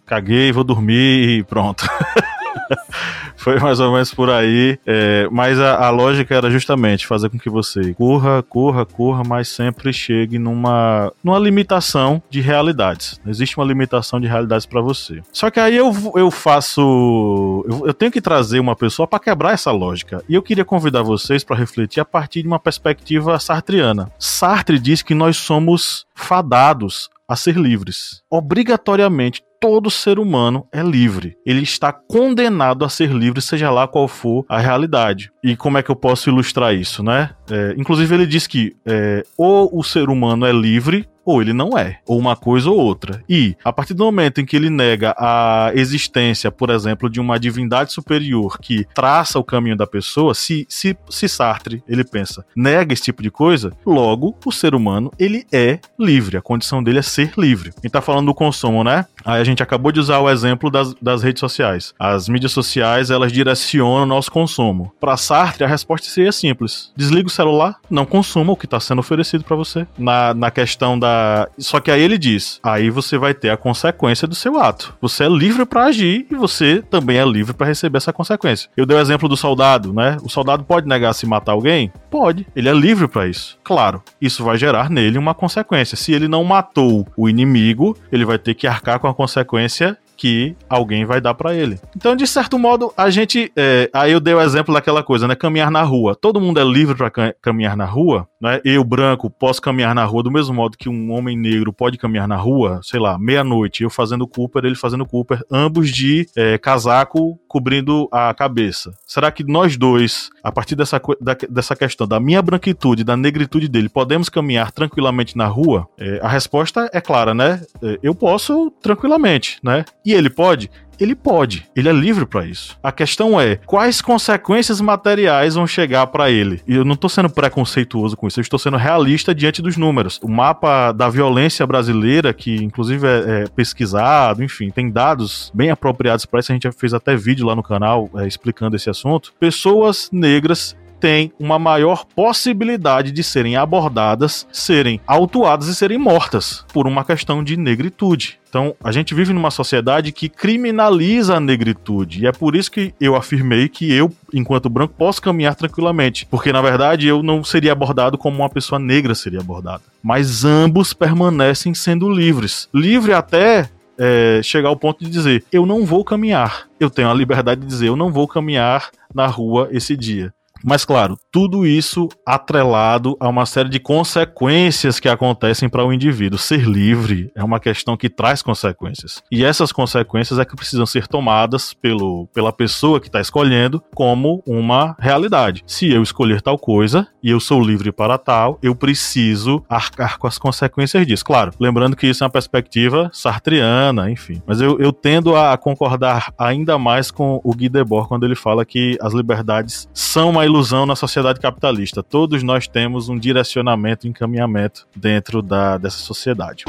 caguei, vou dormir e pronto. Foi mais ou menos por aí. É, mas a, a, lógica era justamente fazer com que você corra, corra, corra, mas sempre chegue numa, numa limitação de realidades. Existe uma limitação de realidades para você. Só que aí eu, eu faço. Eu, eu tenho que trazer uma pessoa para quebrar essa lógica. E eu queria convidar vocês para refletir a partir de uma perspectiva sartriana. Sartre diz que nós somos fadados a ser livres. Obrigatoriamente, todo ser humano é livre. Ele está condenado a ser livre, seja lá qual for a realidade. E como é que eu posso ilustrar isso, né? É, inclusive, ele diz que é, ou o ser humano é livre ou ele não é, ou uma coisa ou outra. E a partir do momento em que ele nega a existência, por exemplo, de uma divindade superior que traça o caminho da pessoa, se, se, se Sartre, ele pensa, nega esse tipo de coisa, logo o ser humano, ele é livre, a condição dele é ser livre. A gente tá falando do consumo, né? Aí a gente acabou de usar o exemplo das, das redes sociais. As mídias sociais, elas direcionam o nosso consumo. Para Sartre, a resposta seria simples. Desliga o celular, não consuma o que está sendo oferecido para você. Na, na questão da só que aí ele diz: aí você vai ter a consequência do seu ato. Você é livre para agir e você também é livre para receber essa consequência. Eu dei o exemplo do soldado, né? O soldado pode negar se matar alguém? Pode. Ele é livre para isso. Claro, isso vai gerar nele uma consequência. Se ele não matou o inimigo, ele vai ter que arcar com a consequência que alguém vai dar para ele. Então, de certo modo, a gente. É, aí eu dei o exemplo daquela coisa, né? Caminhar na rua. Todo mundo é livre para caminhar na rua, né? Eu, branco, posso caminhar na rua do mesmo modo que um homem negro pode caminhar na rua, sei lá, meia-noite, eu fazendo Cooper, ele fazendo Cooper, ambos de é, casaco cobrindo a cabeça. Será que nós dois, a partir dessa, da, dessa questão da minha branquitude, da negritude dele, podemos caminhar tranquilamente na rua? É, a resposta é clara, né? É, eu posso tranquilamente, né? E ele pode? Ele pode, ele é livre para isso. A questão é quais consequências materiais vão chegar para ele. E eu não tô sendo preconceituoso com isso, eu estou sendo realista diante dos números. O mapa da violência brasileira, que inclusive é, é pesquisado, enfim, tem dados bem apropriados para isso. A gente já fez até vídeo lá no canal é, explicando esse assunto. Pessoas negras têm uma maior possibilidade de serem abordadas, serem autuadas e serem mortas por uma questão de negritude. Então, a gente vive numa sociedade que criminaliza a negritude. E é por isso que eu afirmei que eu, enquanto branco, posso caminhar tranquilamente. Porque, na verdade, eu não seria abordado como uma pessoa negra seria abordada. Mas ambos permanecem sendo livres. Livre até é, chegar ao ponto de dizer: eu não vou caminhar. Eu tenho a liberdade de dizer: eu não vou caminhar na rua esse dia. Mas claro, tudo isso atrelado a uma série de consequências que acontecem para o indivíduo. Ser livre é uma questão que traz consequências. E essas consequências é que precisam ser tomadas pelo, pela pessoa que está escolhendo como uma realidade. Se eu escolher tal coisa e eu sou livre para tal, eu preciso arcar com as consequências disso. Claro, lembrando que isso é uma perspectiva sartriana, enfim. Mas eu, eu tendo a concordar ainda mais com o Guy Debord quando ele fala que as liberdades são mais ilusão na sociedade capitalista. Todos nós temos um direcionamento, um encaminhamento dentro da, dessa sociedade.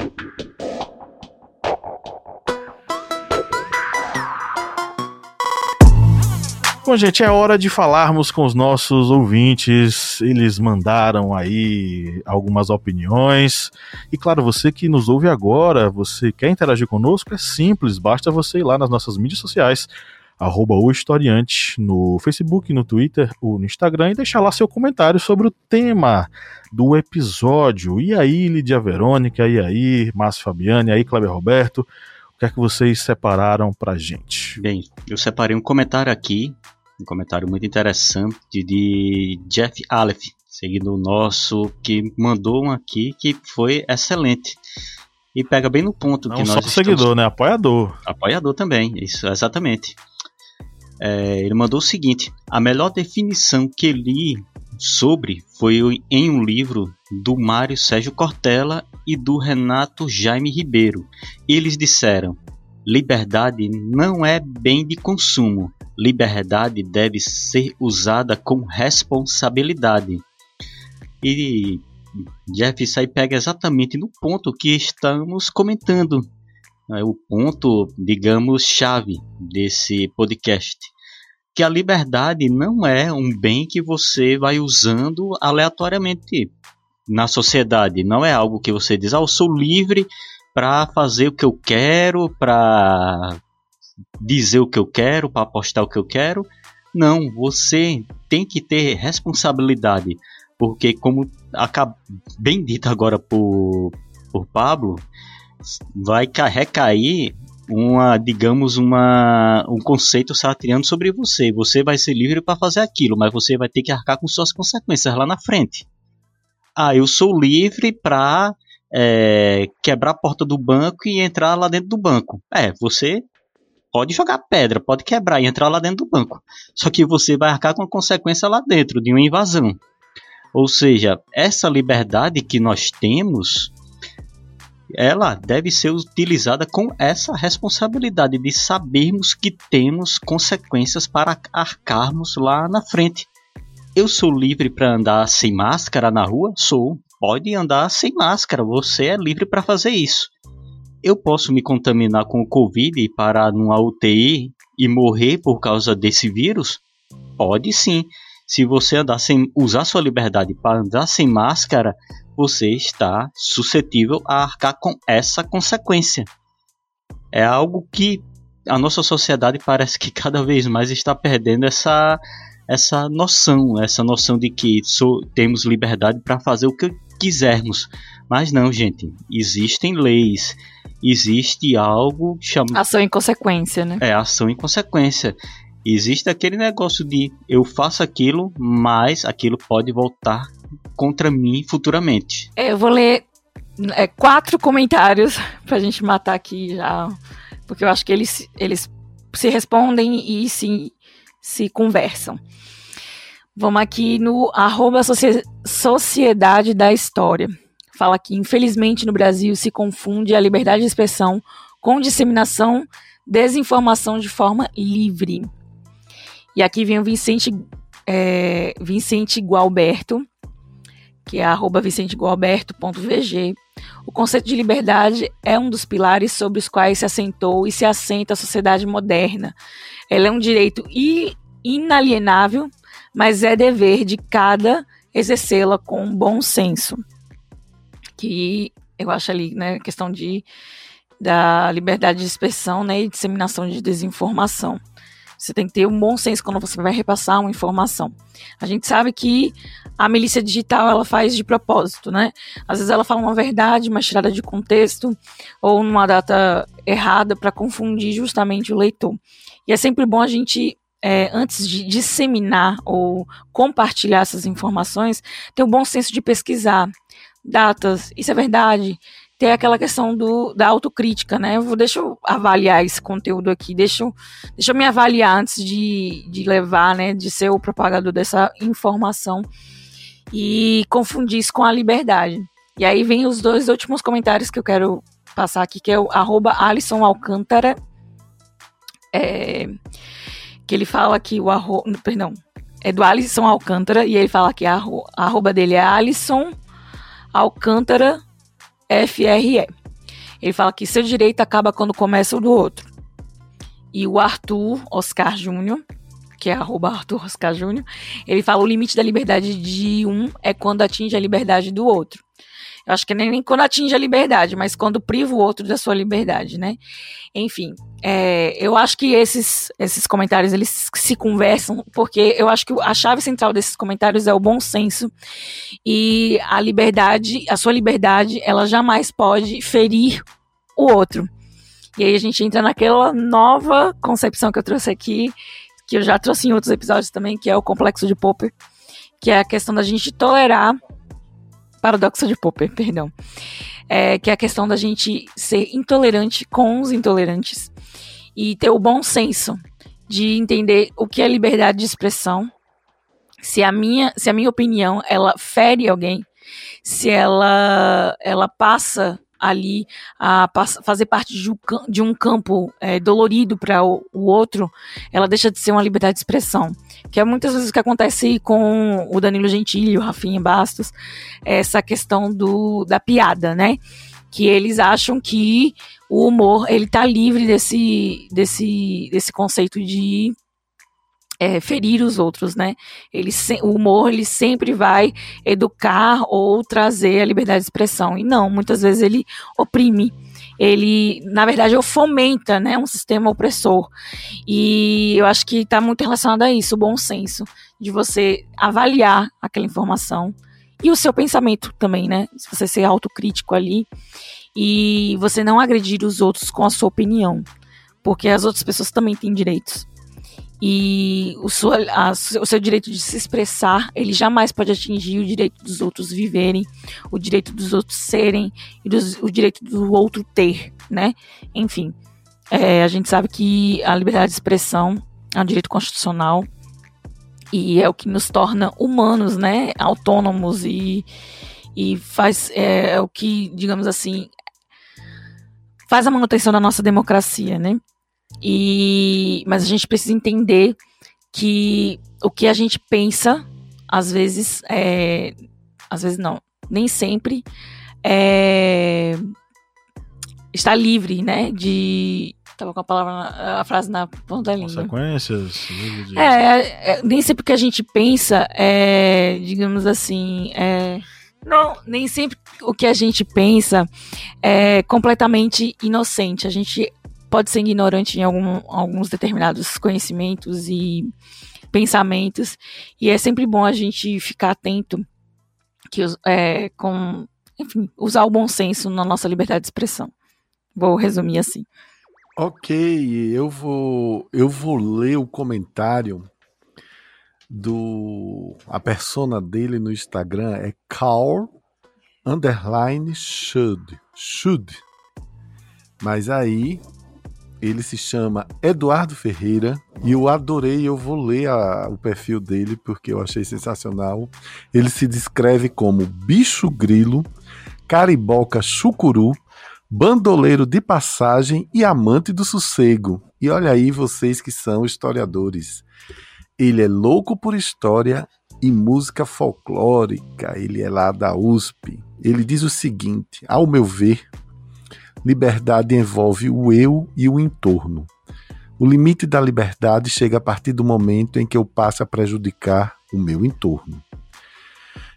Bom, gente, é hora de falarmos com os nossos ouvintes. Eles mandaram aí algumas opiniões. E claro, você que nos ouve agora, você quer interagir conosco, é simples, basta você ir lá nas nossas mídias sociais arroba o historiante no Facebook, no Twitter ou no Instagram e deixar lá seu comentário sobre o tema do episódio. E aí, Lídia Verônica, e aí, Márcio Fabiane, e aí, Cleber Roberto, o que é que vocês separaram pra gente? Bem, eu separei um comentário aqui, um comentário muito interessante de Jeff Aleph, seguindo o nosso, que mandou um aqui que foi excelente e pega bem no ponto Não que só nós seguidor, estamos... né? Apoiador. Apoiador também, isso, exatamente. É, ele mandou o seguinte: a melhor definição que li sobre foi em um livro do Mário Sérgio Cortella e do Renato Jaime Ribeiro. Eles disseram: liberdade não é bem de consumo. Liberdade deve ser usada com responsabilidade. E Jeff, isso aí pega exatamente no ponto que estamos comentando. É o ponto, digamos, chave desse podcast. Que a liberdade não é um bem que você vai usando aleatoriamente na sociedade. Não é algo que você diz, ah, eu sou livre para fazer o que eu quero, para dizer o que eu quero, para apostar o que eu quero. Não, você tem que ter responsabilidade porque como bem dito agora por, por Pablo, vai recair uma, digamos, uma, um conceito sartriano sobre você. Você vai ser livre para fazer aquilo, mas você vai ter que arcar com suas consequências lá na frente. Ah, eu sou livre para é, quebrar a porta do banco e entrar lá dentro do banco. É, você pode jogar pedra, pode quebrar e entrar lá dentro do banco. Só que você vai arcar com a consequência lá dentro de uma invasão. Ou seja, essa liberdade que nós temos, ela deve ser utilizada com essa responsabilidade de sabermos que temos consequências para arcarmos lá na frente. Eu sou livre para andar sem máscara na rua? Sou. Pode andar sem máscara, você é livre para fazer isso. Eu posso me contaminar com o Covid e parar numa UTI e morrer por causa desse vírus? Pode sim. Se você andar sem usar sua liberdade para andar sem máscara, você está suscetível a arcar com essa consequência. É algo que a nossa sociedade parece que cada vez mais está perdendo essa essa noção, essa noção de que so, temos liberdade para fazer o que quisermos. Mas não, gente, existem leis, existe algo chamado. Ação em consequência, né? É, ação em consequência. Existe aquele negócio de eu faço aquilo, mas aquilo pode voltar contra mim futuramente. É, eu vou ler é, quatro comentários pra gente matar aqui já. Porque eu acho que eles, eles se respondem e se, se conversam. Vamos aqui no arroba Sociedade da História. Fala que, infelizmente, no Brasil se confunde a liberdade de expressão com disseminação, desinformação de forma livre. E aqui vem o Vicente, é, Vicente Gualberto, que é arroba vicentegualberto.vg. O conceito de liberdade é um dos pilares sobre os quais se assentou e se assenta a sociedade moderna. Ela é um direito inalienável mas é dever de cada exercê-la com bom senso. Que eu acho ali, né, questão de da liberdade de expressão, né, e disseminação de desinformação. Você tem que ter um bom senso quando você vai repassar uma informação. A gente sabe que a milícia digital ela faz de propósito, né? Às vezes ela fala uma verdade, mas tirada de contexto ou numa data errada para confundir justamente o leitor. E é sempre bom a gente é, antes de disseminar ou compartilhar essas informações, ter o bom senso de pesquisar datas, isso é verdade, ter aquela questão do, da autocrítica, né? Eu vou, deixa eu avaliar esse conteúdo aqui, deixa eu, deixa eu me avaliar antes de, de levar, né, de ser o propagador dessa informação e confundir isso com a liberdade. E aí vem os dois últimos comentários que eu quero passar aqui, que é o arroba Alisson Alcântara. É, que ele fala que o arroba. Perdão. É do Alisson Alcântara, e ele fala que a arroba dele é Alisson Alcântara FRE. Ele fala que seu direito acaba quando começa o do outro. E o Arthur Oscar Júnior, que é arroba Arthur Oscar Júnior, ele fala o limite da liberdade de um é quando atinge a liberdade do outro. Eu acho que nem, nem quando atinge a liberdade, mas quando priva o outro da sua liberdade, né? Enfim, é, eu acho que esses, esses comentários eles se conversam, porque eu acho que a chave central desses comentários é o bom senso e a liberdade, a sua liberdade, ela jamais pode ferir o outro. E aí a gente entra naquela nova concepção que eu trouxe aqui, que eu já trouxe em outros episódios também, que é o complexo de Popper, que é a questão da gente tolerar paradoxo de Popper, perdão. É, que é a questão da gente ser intolerante com os intolerantes e ter o bom senso de entender o que é liberdade de expressão, se a minha, se a minha opinião ela fere alguém, se ela ela passa ali a fazer parte de um, campo é, dolorido para o, o, outro, ela deixa de ser uma liberdade de expressão. Que é muitas vezes o que acontece com o Danilo Gentili, o Rafinha Bastos, essa questão do, da piada, né? Que eles acham que o humor ele tá livre desse, desse, desse conceito de é, ferir os outros, né? Ele, o humor ele sempre vai educar ou trazer a liberdade de expressão. E não, muitas vezes ele oprime. Ele, na verdade, fomenta né, um sistema opressor. E eu acho que está muito relacionado a isso, o bom senso, de você avaliar aquela informação. E o seu pensamento também, né? Se você ser autocrítico ali. E você não agredir os outros com a sua opinião. Porque as outras pessoas também têm direitos. E o, sua, a, o seu direito de se expressar, ele jamais pode atingir o direito dos outros viverem, o direito dos outros serem e dos, o direito do outro ter, né? Enfim, é, a gente sabe que a liberdade de expressão é um direito constitucional e é o que nos torna humanos, né? Autônomos e, e faz é, é o que, digamos assim, faz a manutenção da nossa democracia, né? E, mas a gente precisa entender que o que a gente pensa, às vezes, é, às vezes não, nem sempre é, está livre, né, de Tava com a palavra, a frase na ponta da língua. Consequências. É, é, é, nem sempre que a gente pensa é, digamos assim, é, não, nem sempre o que a gente pensa é completamente inocente. A gente pode ser ignorante em algum, alguns determinados conhecimentos e pensamentos, e é sempre bom a gente ficar atento que é, com, enfim, usar o bom senso na nossa liberdade de expressão. Vou resumir assim. Ok, eu vou eu vou ler o comentário do a persona dele no Instagram é Carl underline should should. Mas aí ele se chama Eduardo Ferreira e eu adorei, eu vou ler a, o perfil dele porque eu achei sensacional. Ele se descreve como bicho grilo, cariboca chucuru, bandoleiro de passagem e amante do sossego. E olha aí vocês que são historiadores. Ele é louco por história e música folclórica. Ele é lá da USP. Ele diz o seguinte: ao meu ver, liberdade envolve o eu e o entorno. O limite da liberdade chega a partir do momento em que eu passo a prejudicar o meu entorno.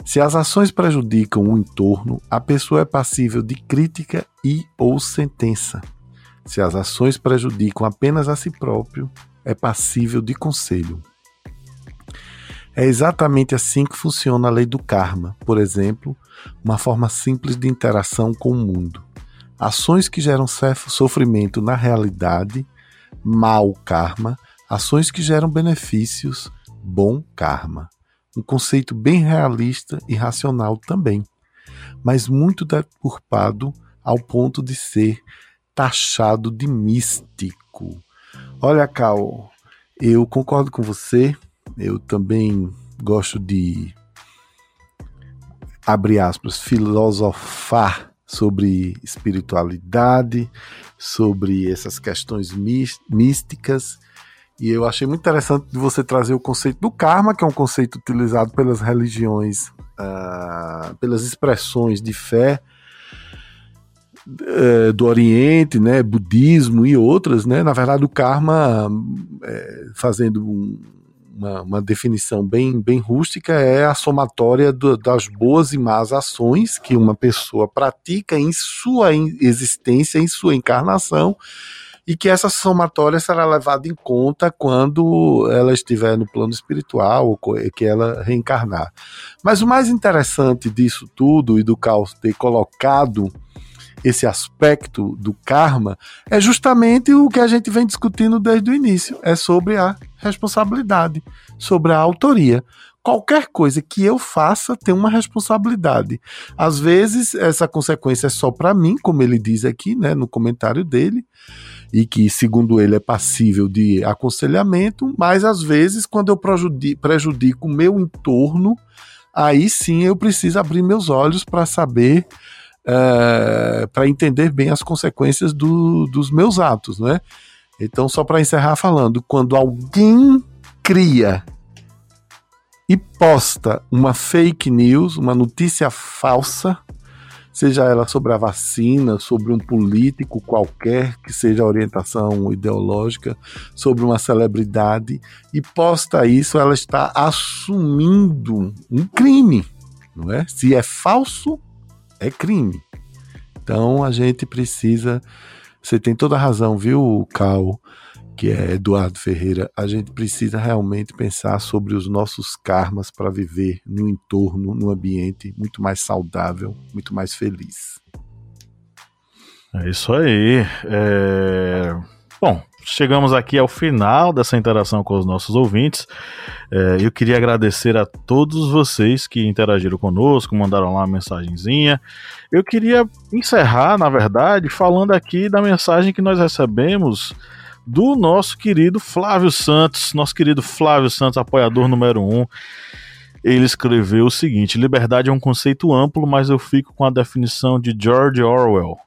Se as ações prejudicam o entorno, a pessoa é passível de crítica e ou sentença. Se as ações prejudicam apenas a si próprio, é passível de conselho. É exatamente assim que funciona a lei do karma, por exemplo, uma forma simples de interação com o mundo. Ações que geram sofrimento na realidade, mal karma, ações que geram benefícios, bom karma. Um conceito bem realista e racional também, mas muito deturpado ao ponto de ser taxado de místico. Olha, Cal, eu concordo com você, eu também gosto de, abre aspas, filosofar sobre espiritualidade, sobre essas questões místicas. E eu achei muito interessante você trazer o conceito do karma, que é um conceito utilizado pelas religiões, uh, pelas expressões de fé uh, do Oriente, né, budismo e outras, né? Na verdade, o karma, uh, fazendo um, uma, uma, definição bem, bem rústica, é a somatória do, das boas e más ações que uma pessoa pratica em sua existência, em sua encarnação, e que essa somatória será levada em conta quando ela estiver no plano espiritual, ou que ela reencarnar. Mas o mais interessante disso tudo e do caos ter colocado esse aspecto do karma é justamente o que a gente vem discutindo desde o início, é sobre a responsabilidade, sobre a autoria. Qualquer coisa que eu faça tem uma responsabilidade. Às vezes essa consequência é só para mim, como ele diz aqui, né, no comentário dele, e que segundo ele é passível de aconselhamento, mas às vezes quando eu prejudico o meu entorno, aí sim eu preciso abrir meus olhos para saber é, para entender bem as consequências do, dos meus atos, né? Então, só para encerrar falando, quando alguém cria e posta uma fake news, uma notícia falsa, seja ela sobre a vacina, sobre um político qualquer que seja orientação ideológica, sobre uma celebridade, e posta isso, ela está assumindo um crime, não é? Se é falso, é crime. Então a gente precisa. Você tem toda a razão, viu, Cal, que é Eduardo Ferreira. A gente precisa realmente pensar sobre os nossos karmas para viver num entorno, num ambiente muito mais saudável, muito mais feliz. É isso aí. É... Bom, chegamos aqui ao final dessa interação com os nossos ouvintes. É, eu queria agradecer a todos vocês que interagiram conosco, mandaram lá uma mensagenzinha. Eu queria encerrar, na verdade, falando aqui da mensagem que nós recebemos do nosso querido Flávio Santos, nosso querido Flávio Santos, apoiador número um. Ele escreveu o seguinte: liberdade é um conceito amplo, mas eu fico com a definição de George Orwell.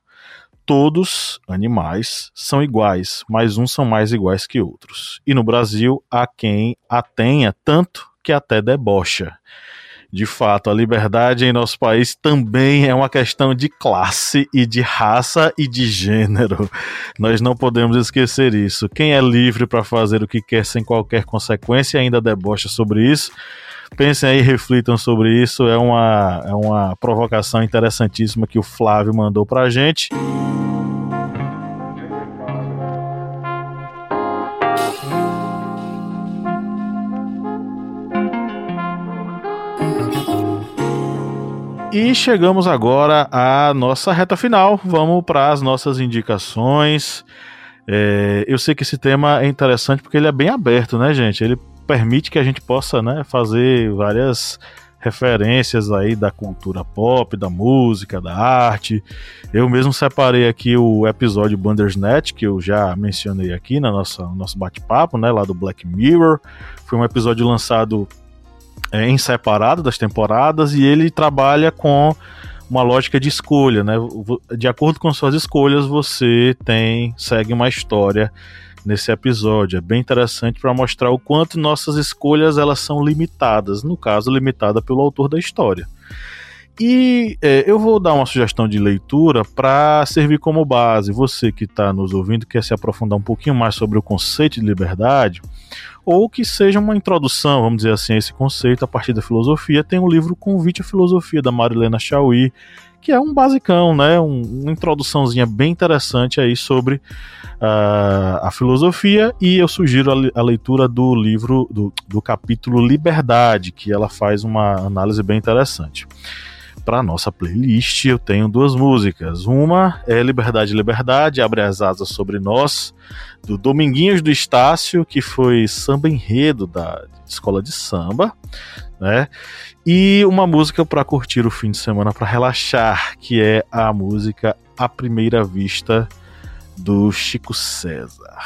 Todos, animais, são iguais, mas uns são mais iguais que outros. E no Brasil há quem a tenha tanto que até debocha. De fato, a liberdade em nosso país também é uma questão de classe e de raça e de gênero. Nós não podemos esquecer isso. Quem é livre para fazer o que quer sem qualquer consequência ainda debocha sobre isso. Pensem aí, reflitam sobre isso. É uma, é uma provocação interessantíssima que o Flávio mandou para a gente. E chegamos agora à nossa reta final. Vamos para as nossas indicações. É, eu sei que esse tema é interessante porque ele é bem aberto, né, gente? Ele permite que a gente possa né, fazer várias referências aí da cultura pop, da música, da arte. Eu mesmo separei aqui o episódio Bandersnatch, que eu já mencionei aqui na nossa, no nosso bate-papo, né, lá do Black Mirror. Foi um episódio lançado é, em separado das temporadas e ele trabalha com uma lógica de escolha, né? De acordo com suas escolhas, você tem segue uma história nesse episódio. É bem interessante para mostrar o quanto nossas escolhas elas são limitadas, no caso limitada pelo autor da história. E é, eu vou dar uma sugestão de leitura para servir como base. Você que está nos ouvindo quer se aprofundar um pouquinho mais sobre o conceito de liberdade, ou que seja uma introdução, vamos dizer assim, a esse conceito a partir da filosofia, tem o livro Convite à Filosofia, da Marilena Chauí, que é um basicão, né? Um, uma introduçãozinha bem interessante aí sobre uh, a filosofia, e eu sugiro a, a leitura do livro, do, do capítulo Liberdade, que ela faz uma análise bem interessante para nossa playlist eu tenho duas músicas. Uma é Liberdade, Liberdade, Abre as Asas Sobre Nós, do Dominguinhos do Estácio, que foi samba enredo da escola de samba, né? E uma música para curtir o fim de semana, para relaxar, que é a música A Primeira Vista do Chico César.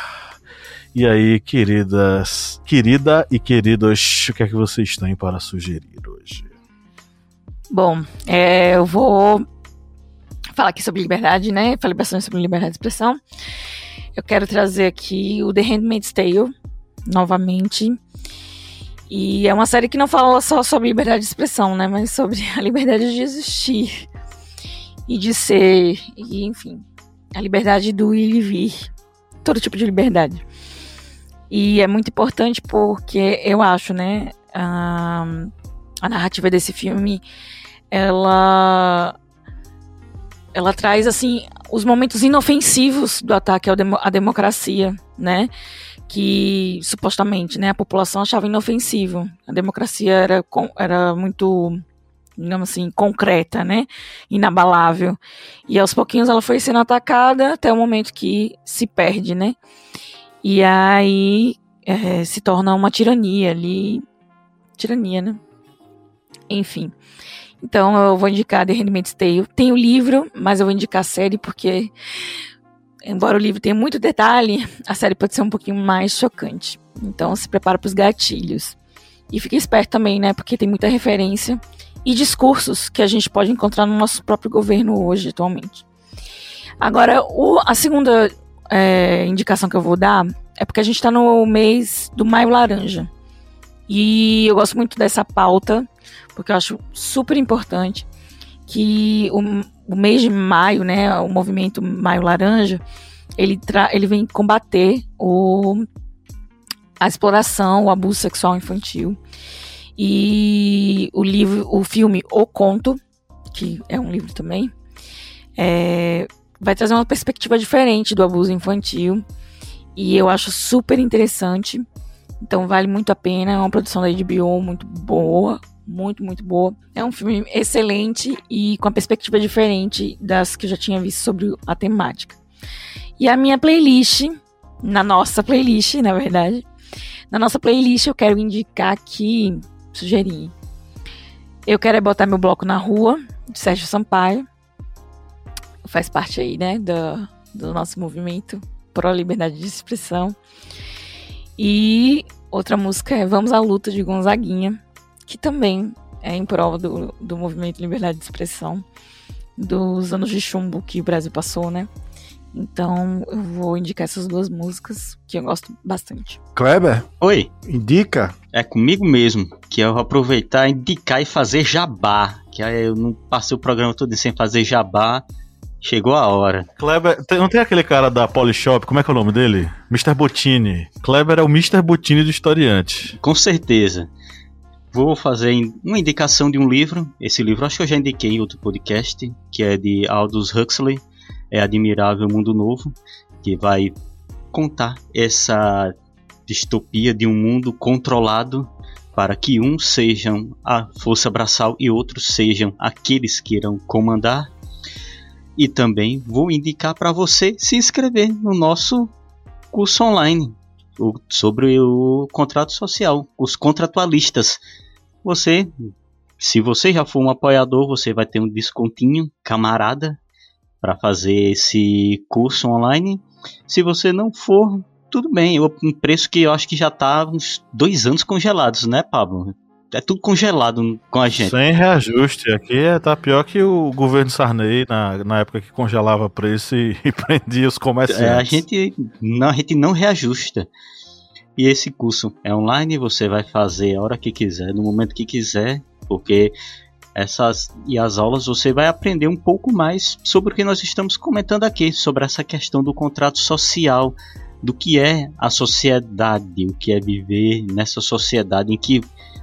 E aí, queridas, querida e queridos, o que é que vocês têm para sugerir hoje? Bom, é, eu vou falar aqui sobre liberdade, né? Falei bastante sobre liberdade de expressão. Eu quero trazer aqui o The Handmaid's Tale, novamente. E é uma série que não fala só sobre liberdade de expressão, né? Mas sobre a liberdade de existir e de ser, e enfim, a liberdade do ir e vir. Todo tipo de liberdade. E é muito importante porque eu acho, né? A, a narrativa desse filme ela ela traz assim os momentos inofensivos do ataque à democracia, né? Que supostamente, né, a população achava inofensivo. A democracia era era muito digamos assim, concreta, né? Inabalável. E aos pouquinhos ela foi sendo atacada até o momento que se perde, né? E aí é, se torna uma tirania ali. Tirania, né? Enfim. Então eu vou indicar The Handmaid's Tale. Tem o livro, mas eu vou indicar a série porque, embora o livro tenha muito detalhe, a série pode ser um pouquinho mais chocante. Então se prepara para os gatilhos. E fique esperto também, né? Porque tem muita referência e discursos que a gente pode encontrar no nosso próprio governo hoje, atualmente. Agora, o, a segunda é, indicação que eu vou dar é porque a gente está no mês do Maio Laranja. E eu gosto muito dessa pauta, porque eu acho super importante que o, o mês de maio, né, o movimento Maio Laranja, ele, ele vem combater o, a exploração, o abuso sexual infantil. E o livro, o filme O Conto, que é um livro também, é, vai trazer uma perspectiva diferente do abuso infantil. E eu acho super interessante. Então vale muito a pena. É uma produção da HBO muito boa. Muito, muito boa. É um filme excelente e com a perspectiva diferente das que eu já tinha visto sobre a temática. E a minha playlist na nossa playlist, na verdade. Na nossa playlist eu quero indicar aqui, sugerir. Eu quero é botar meu bloco na rua, de Sérgio Sampaio. Faz parte aí, né, do, do nosso movimento pro liberdade de expressão. E outra música é Vamos à Luta de Gonzaguinha, que também é em prol do, do movimento Liberdade de Expressão, dos anos de chumbo que o Brasil passou, né? Então eu vou indicar essas duas músicas que eu gosto bastante. Kleber? Oi. Indica? É comigo mesmo, que eu vou aproveitar, indicar e fazer jabá. Que aí eu não passei o programa todo sem fazer jabá. Chegou a hora. Kleber, tem, não tem aquele cara da Polishop, como é que é o nome dele? Mr. Bottini. Kleber é o Mr. Bottini do historiante. Com certeza. Vou fazer uma indicação de um livro. Esse livro acho que eu já indiquei em outro podcast, que é de Aldous Huxley, É Admirável Mundo Novo, que vai contar essa distopia de um mundo controlado para que uns sejam a força braçal e outros sejam aqueles que irão comandar. E também vou indicar para você se inscrever no nosso curso online sobre o contrato social, os contratualistas. Você, se você já for um apoiador, você vai ter um descontinho, camarada, para fazer esse curso online. Se você não for, tudo bem, um preço que eu acho que já tá uns dois anos congelados, né, Pablo? É tudo congelado com a gente. Sem reajuste. Aqui é, tá pior que o governo Sarney na, na época que congelava preço e, e prendia os comerciantes. É, a gente não, a gente não reajusta. E esse curso é online, você vai fazer a hora que quiser, no momento que quiser, porque essas e as aulas você vai aprender um pouco mais sobre o que nós estamos comentando aqui, sobre essa questão do contrato social, do que é a sociedade, o que é viver nessa sociedade em que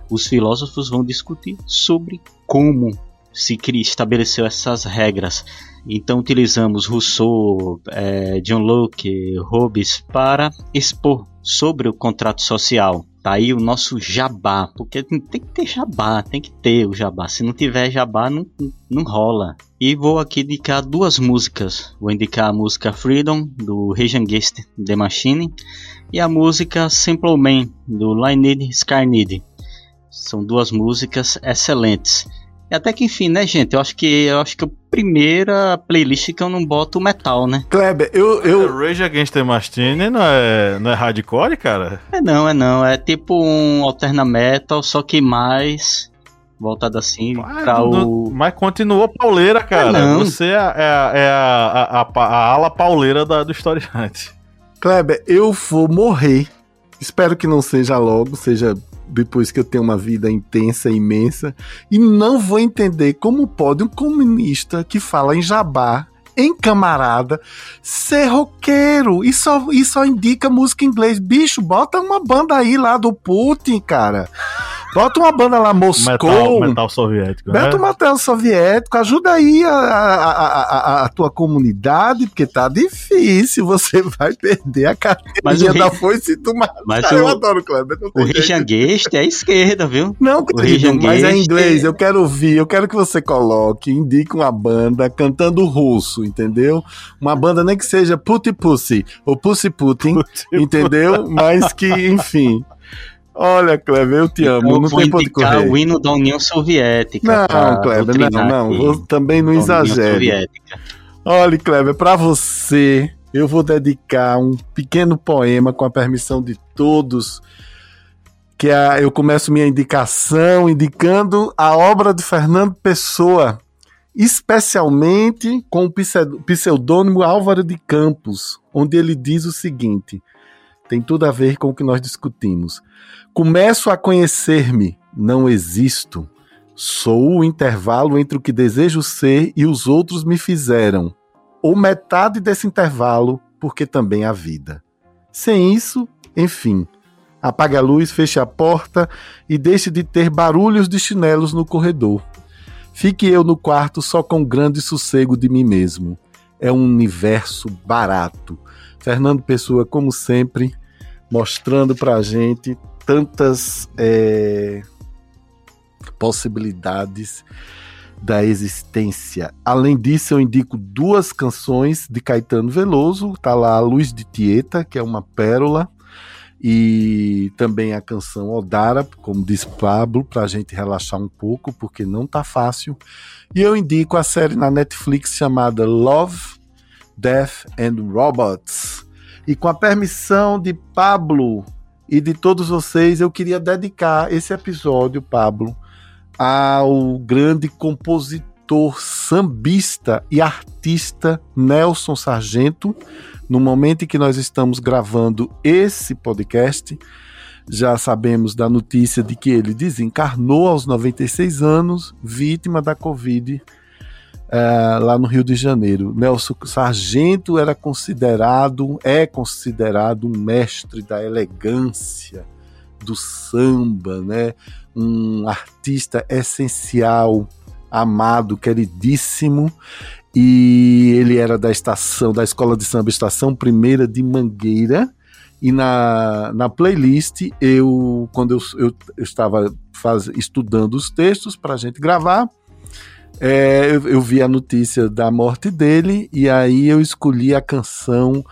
os filósofos vão discutir sobre como se estabeleceu essas regras. Então utilizamos Rousseau, é, John Locke, Hobbes para expor sobre o contrato social. Tá aí o nosso jabá, porque tem que ter jabá, tem que ter o jabá. Se não tiver jabá, não, não rola. E vou aqui indicar duas músicas. Vou indicar a música Freedom, do Rage Against the Machine, e a música Simple Man, do Lynyrd Skynyrd. São duas músicas excelentes. E até que enfim, né, gente? Eu acho que eu acho que a primeira playlist que eu não boto metal, né? Kleber, eu. eu... Rage Against the Machine não é, não é hardcore, cara? É não, é não. É tipo um alterna metal, só que mais voltado assim Mas, pra o. mas continuou pauleira, cara. não. Você é, a- é a, é a, a, a- a ala pauleira da, do historiante. Kleber, eu vou morrer. Espero que não seja logo, seja depois que eu tenho uma vida intensa, imensa. E não vou entender como pode um comunista que fala em jabá, em camarada, ser roqueiro e só, e só indica música em inglês. Bicho, bota uma banda aí lá do Putin, cara. Bota uma banda lá, Moscou. Metal, metal soviético, né? Bota um material soviético, ajuda aí a, a, a, a- a tua comunidade, porque tá difícil, você vai perder a Mas o carteirinha rei- da foice e tu mata. Mas eu o- adoro o Kleber. Não, O jeito. Against é a esquerda, viu? não querido, mas é inglês, é- eu quero ouvir, eu quero que você coloque, indique uma banda cantando russo, entendeu? Uma banda nem que seja Pussy Pussy, ou Pussy Putin, entendeu? Mas que, enfim... Olha, Kleber, eu te amo, Então, eu não vou tem indicar correr. o hino da União Soviética. Não, Kleber, não, não, aqui. também não exagere. Soviética. Olha, Kleber, para você, eu vou dedicar um pequeno poema com a permissão de todos. Que é, eu começo minha indicação indicando a obra de Fernando Pessoa, especialmente com o pseu- pseudônimo Álvaro de Campos, onde ele diz o seguinte: tem tudo a ver com o que nós discutimos. Começo a conhecer-me, não existo. Sou o intervalo entre o que desejo ser e os outros me fizeram, ou metade desse intervalo, porque também há vida. Sem isso, enfim, apague a luz, feche a porta e deixe de ter barulhos de chinelos no corredor. Fique eu no quarto só com grande sossego de mim mesmo. É um universo barato. Fernando Pessoa, como sempre, mostrando pra gente tantas é, possibilidades da existência. Além disso, eu indico duas canções de Caetano Veloso, tá lá a Luz de Tieta, que é uma pérola, e também a canção Odara, como diz Pablo, para a gente relaxar um pouco, porque não tá fácil. E eu indico a série na Netflix chamada Love, Death and Robots. E com a permissão de Pablo e de todos vocês, eu queria dedicar esse episódio, Pablo, ao grande compositor, sambista e artista Nelson Sargento. No momento em que nós estamos gravando esse podcast, já sabemos da notícia de que ele desencarnou aos 96 anos, vítima da Covid, uh, lá no Rio de Janeiro. Nelson Sargento era considerado, é considerado um mestre da elegância, do samba, né? um artista essencial, amado, queridíssimo, e ele era da estação, da escola de samba Estação Primeira de Mangueira. E na, na playlist, eu, quando eu, eu, eu estava faz, estudando os textos para a gente gravar, é, eu, eu vi a notícia da morte dele, e aí eu escolhi a canção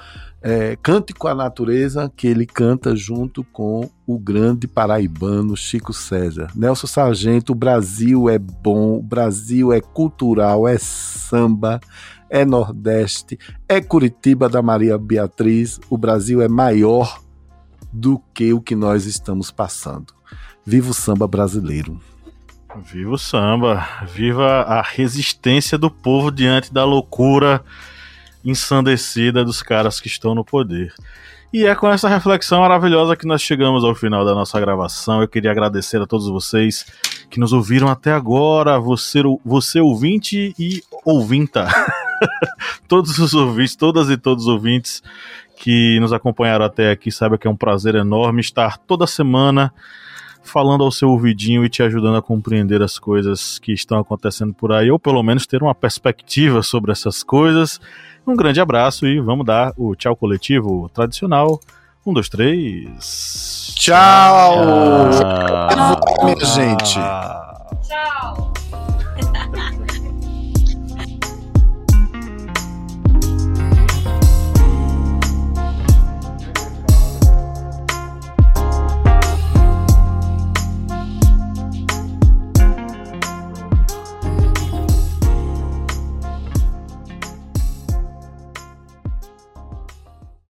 é, Cante com a Natureza, que ele canta junto com o grande paraibano Chico César. Nelson Sargento, o Brasil é bom, o Brasil é cultural, é samba, é Nordeste, é Curitiba da Maria Beatriz, o Brasil é maior do que o que nós estamos passando. Viva o samba brasileiro! Viva o samba! Viva a resistência do povo diante da loucura ensandecida dos caras que estão no poder. E é com essa reflexão maravilhosa que nós chegamos ao final da nossa gravação. Eu queria agradecer a todos vocês que nos ouviram até agora, você, você ouvinte e ouvinta. todos os ouvintes, todas e todos os ouvintes que nos acompanharam até aqui, saiba que é um prazer enorme estar toda semana falando ao seu ouvidinho e te ajudando a compreender as coisas que estão acontecendo por aí, ou pelo menos ter uma perspectiva sobre essas coisas um grande abraço e vamos dar o tchau coletivo tradicional. Um, dois, três. Tchau! tchau. Minha gente. Tchau.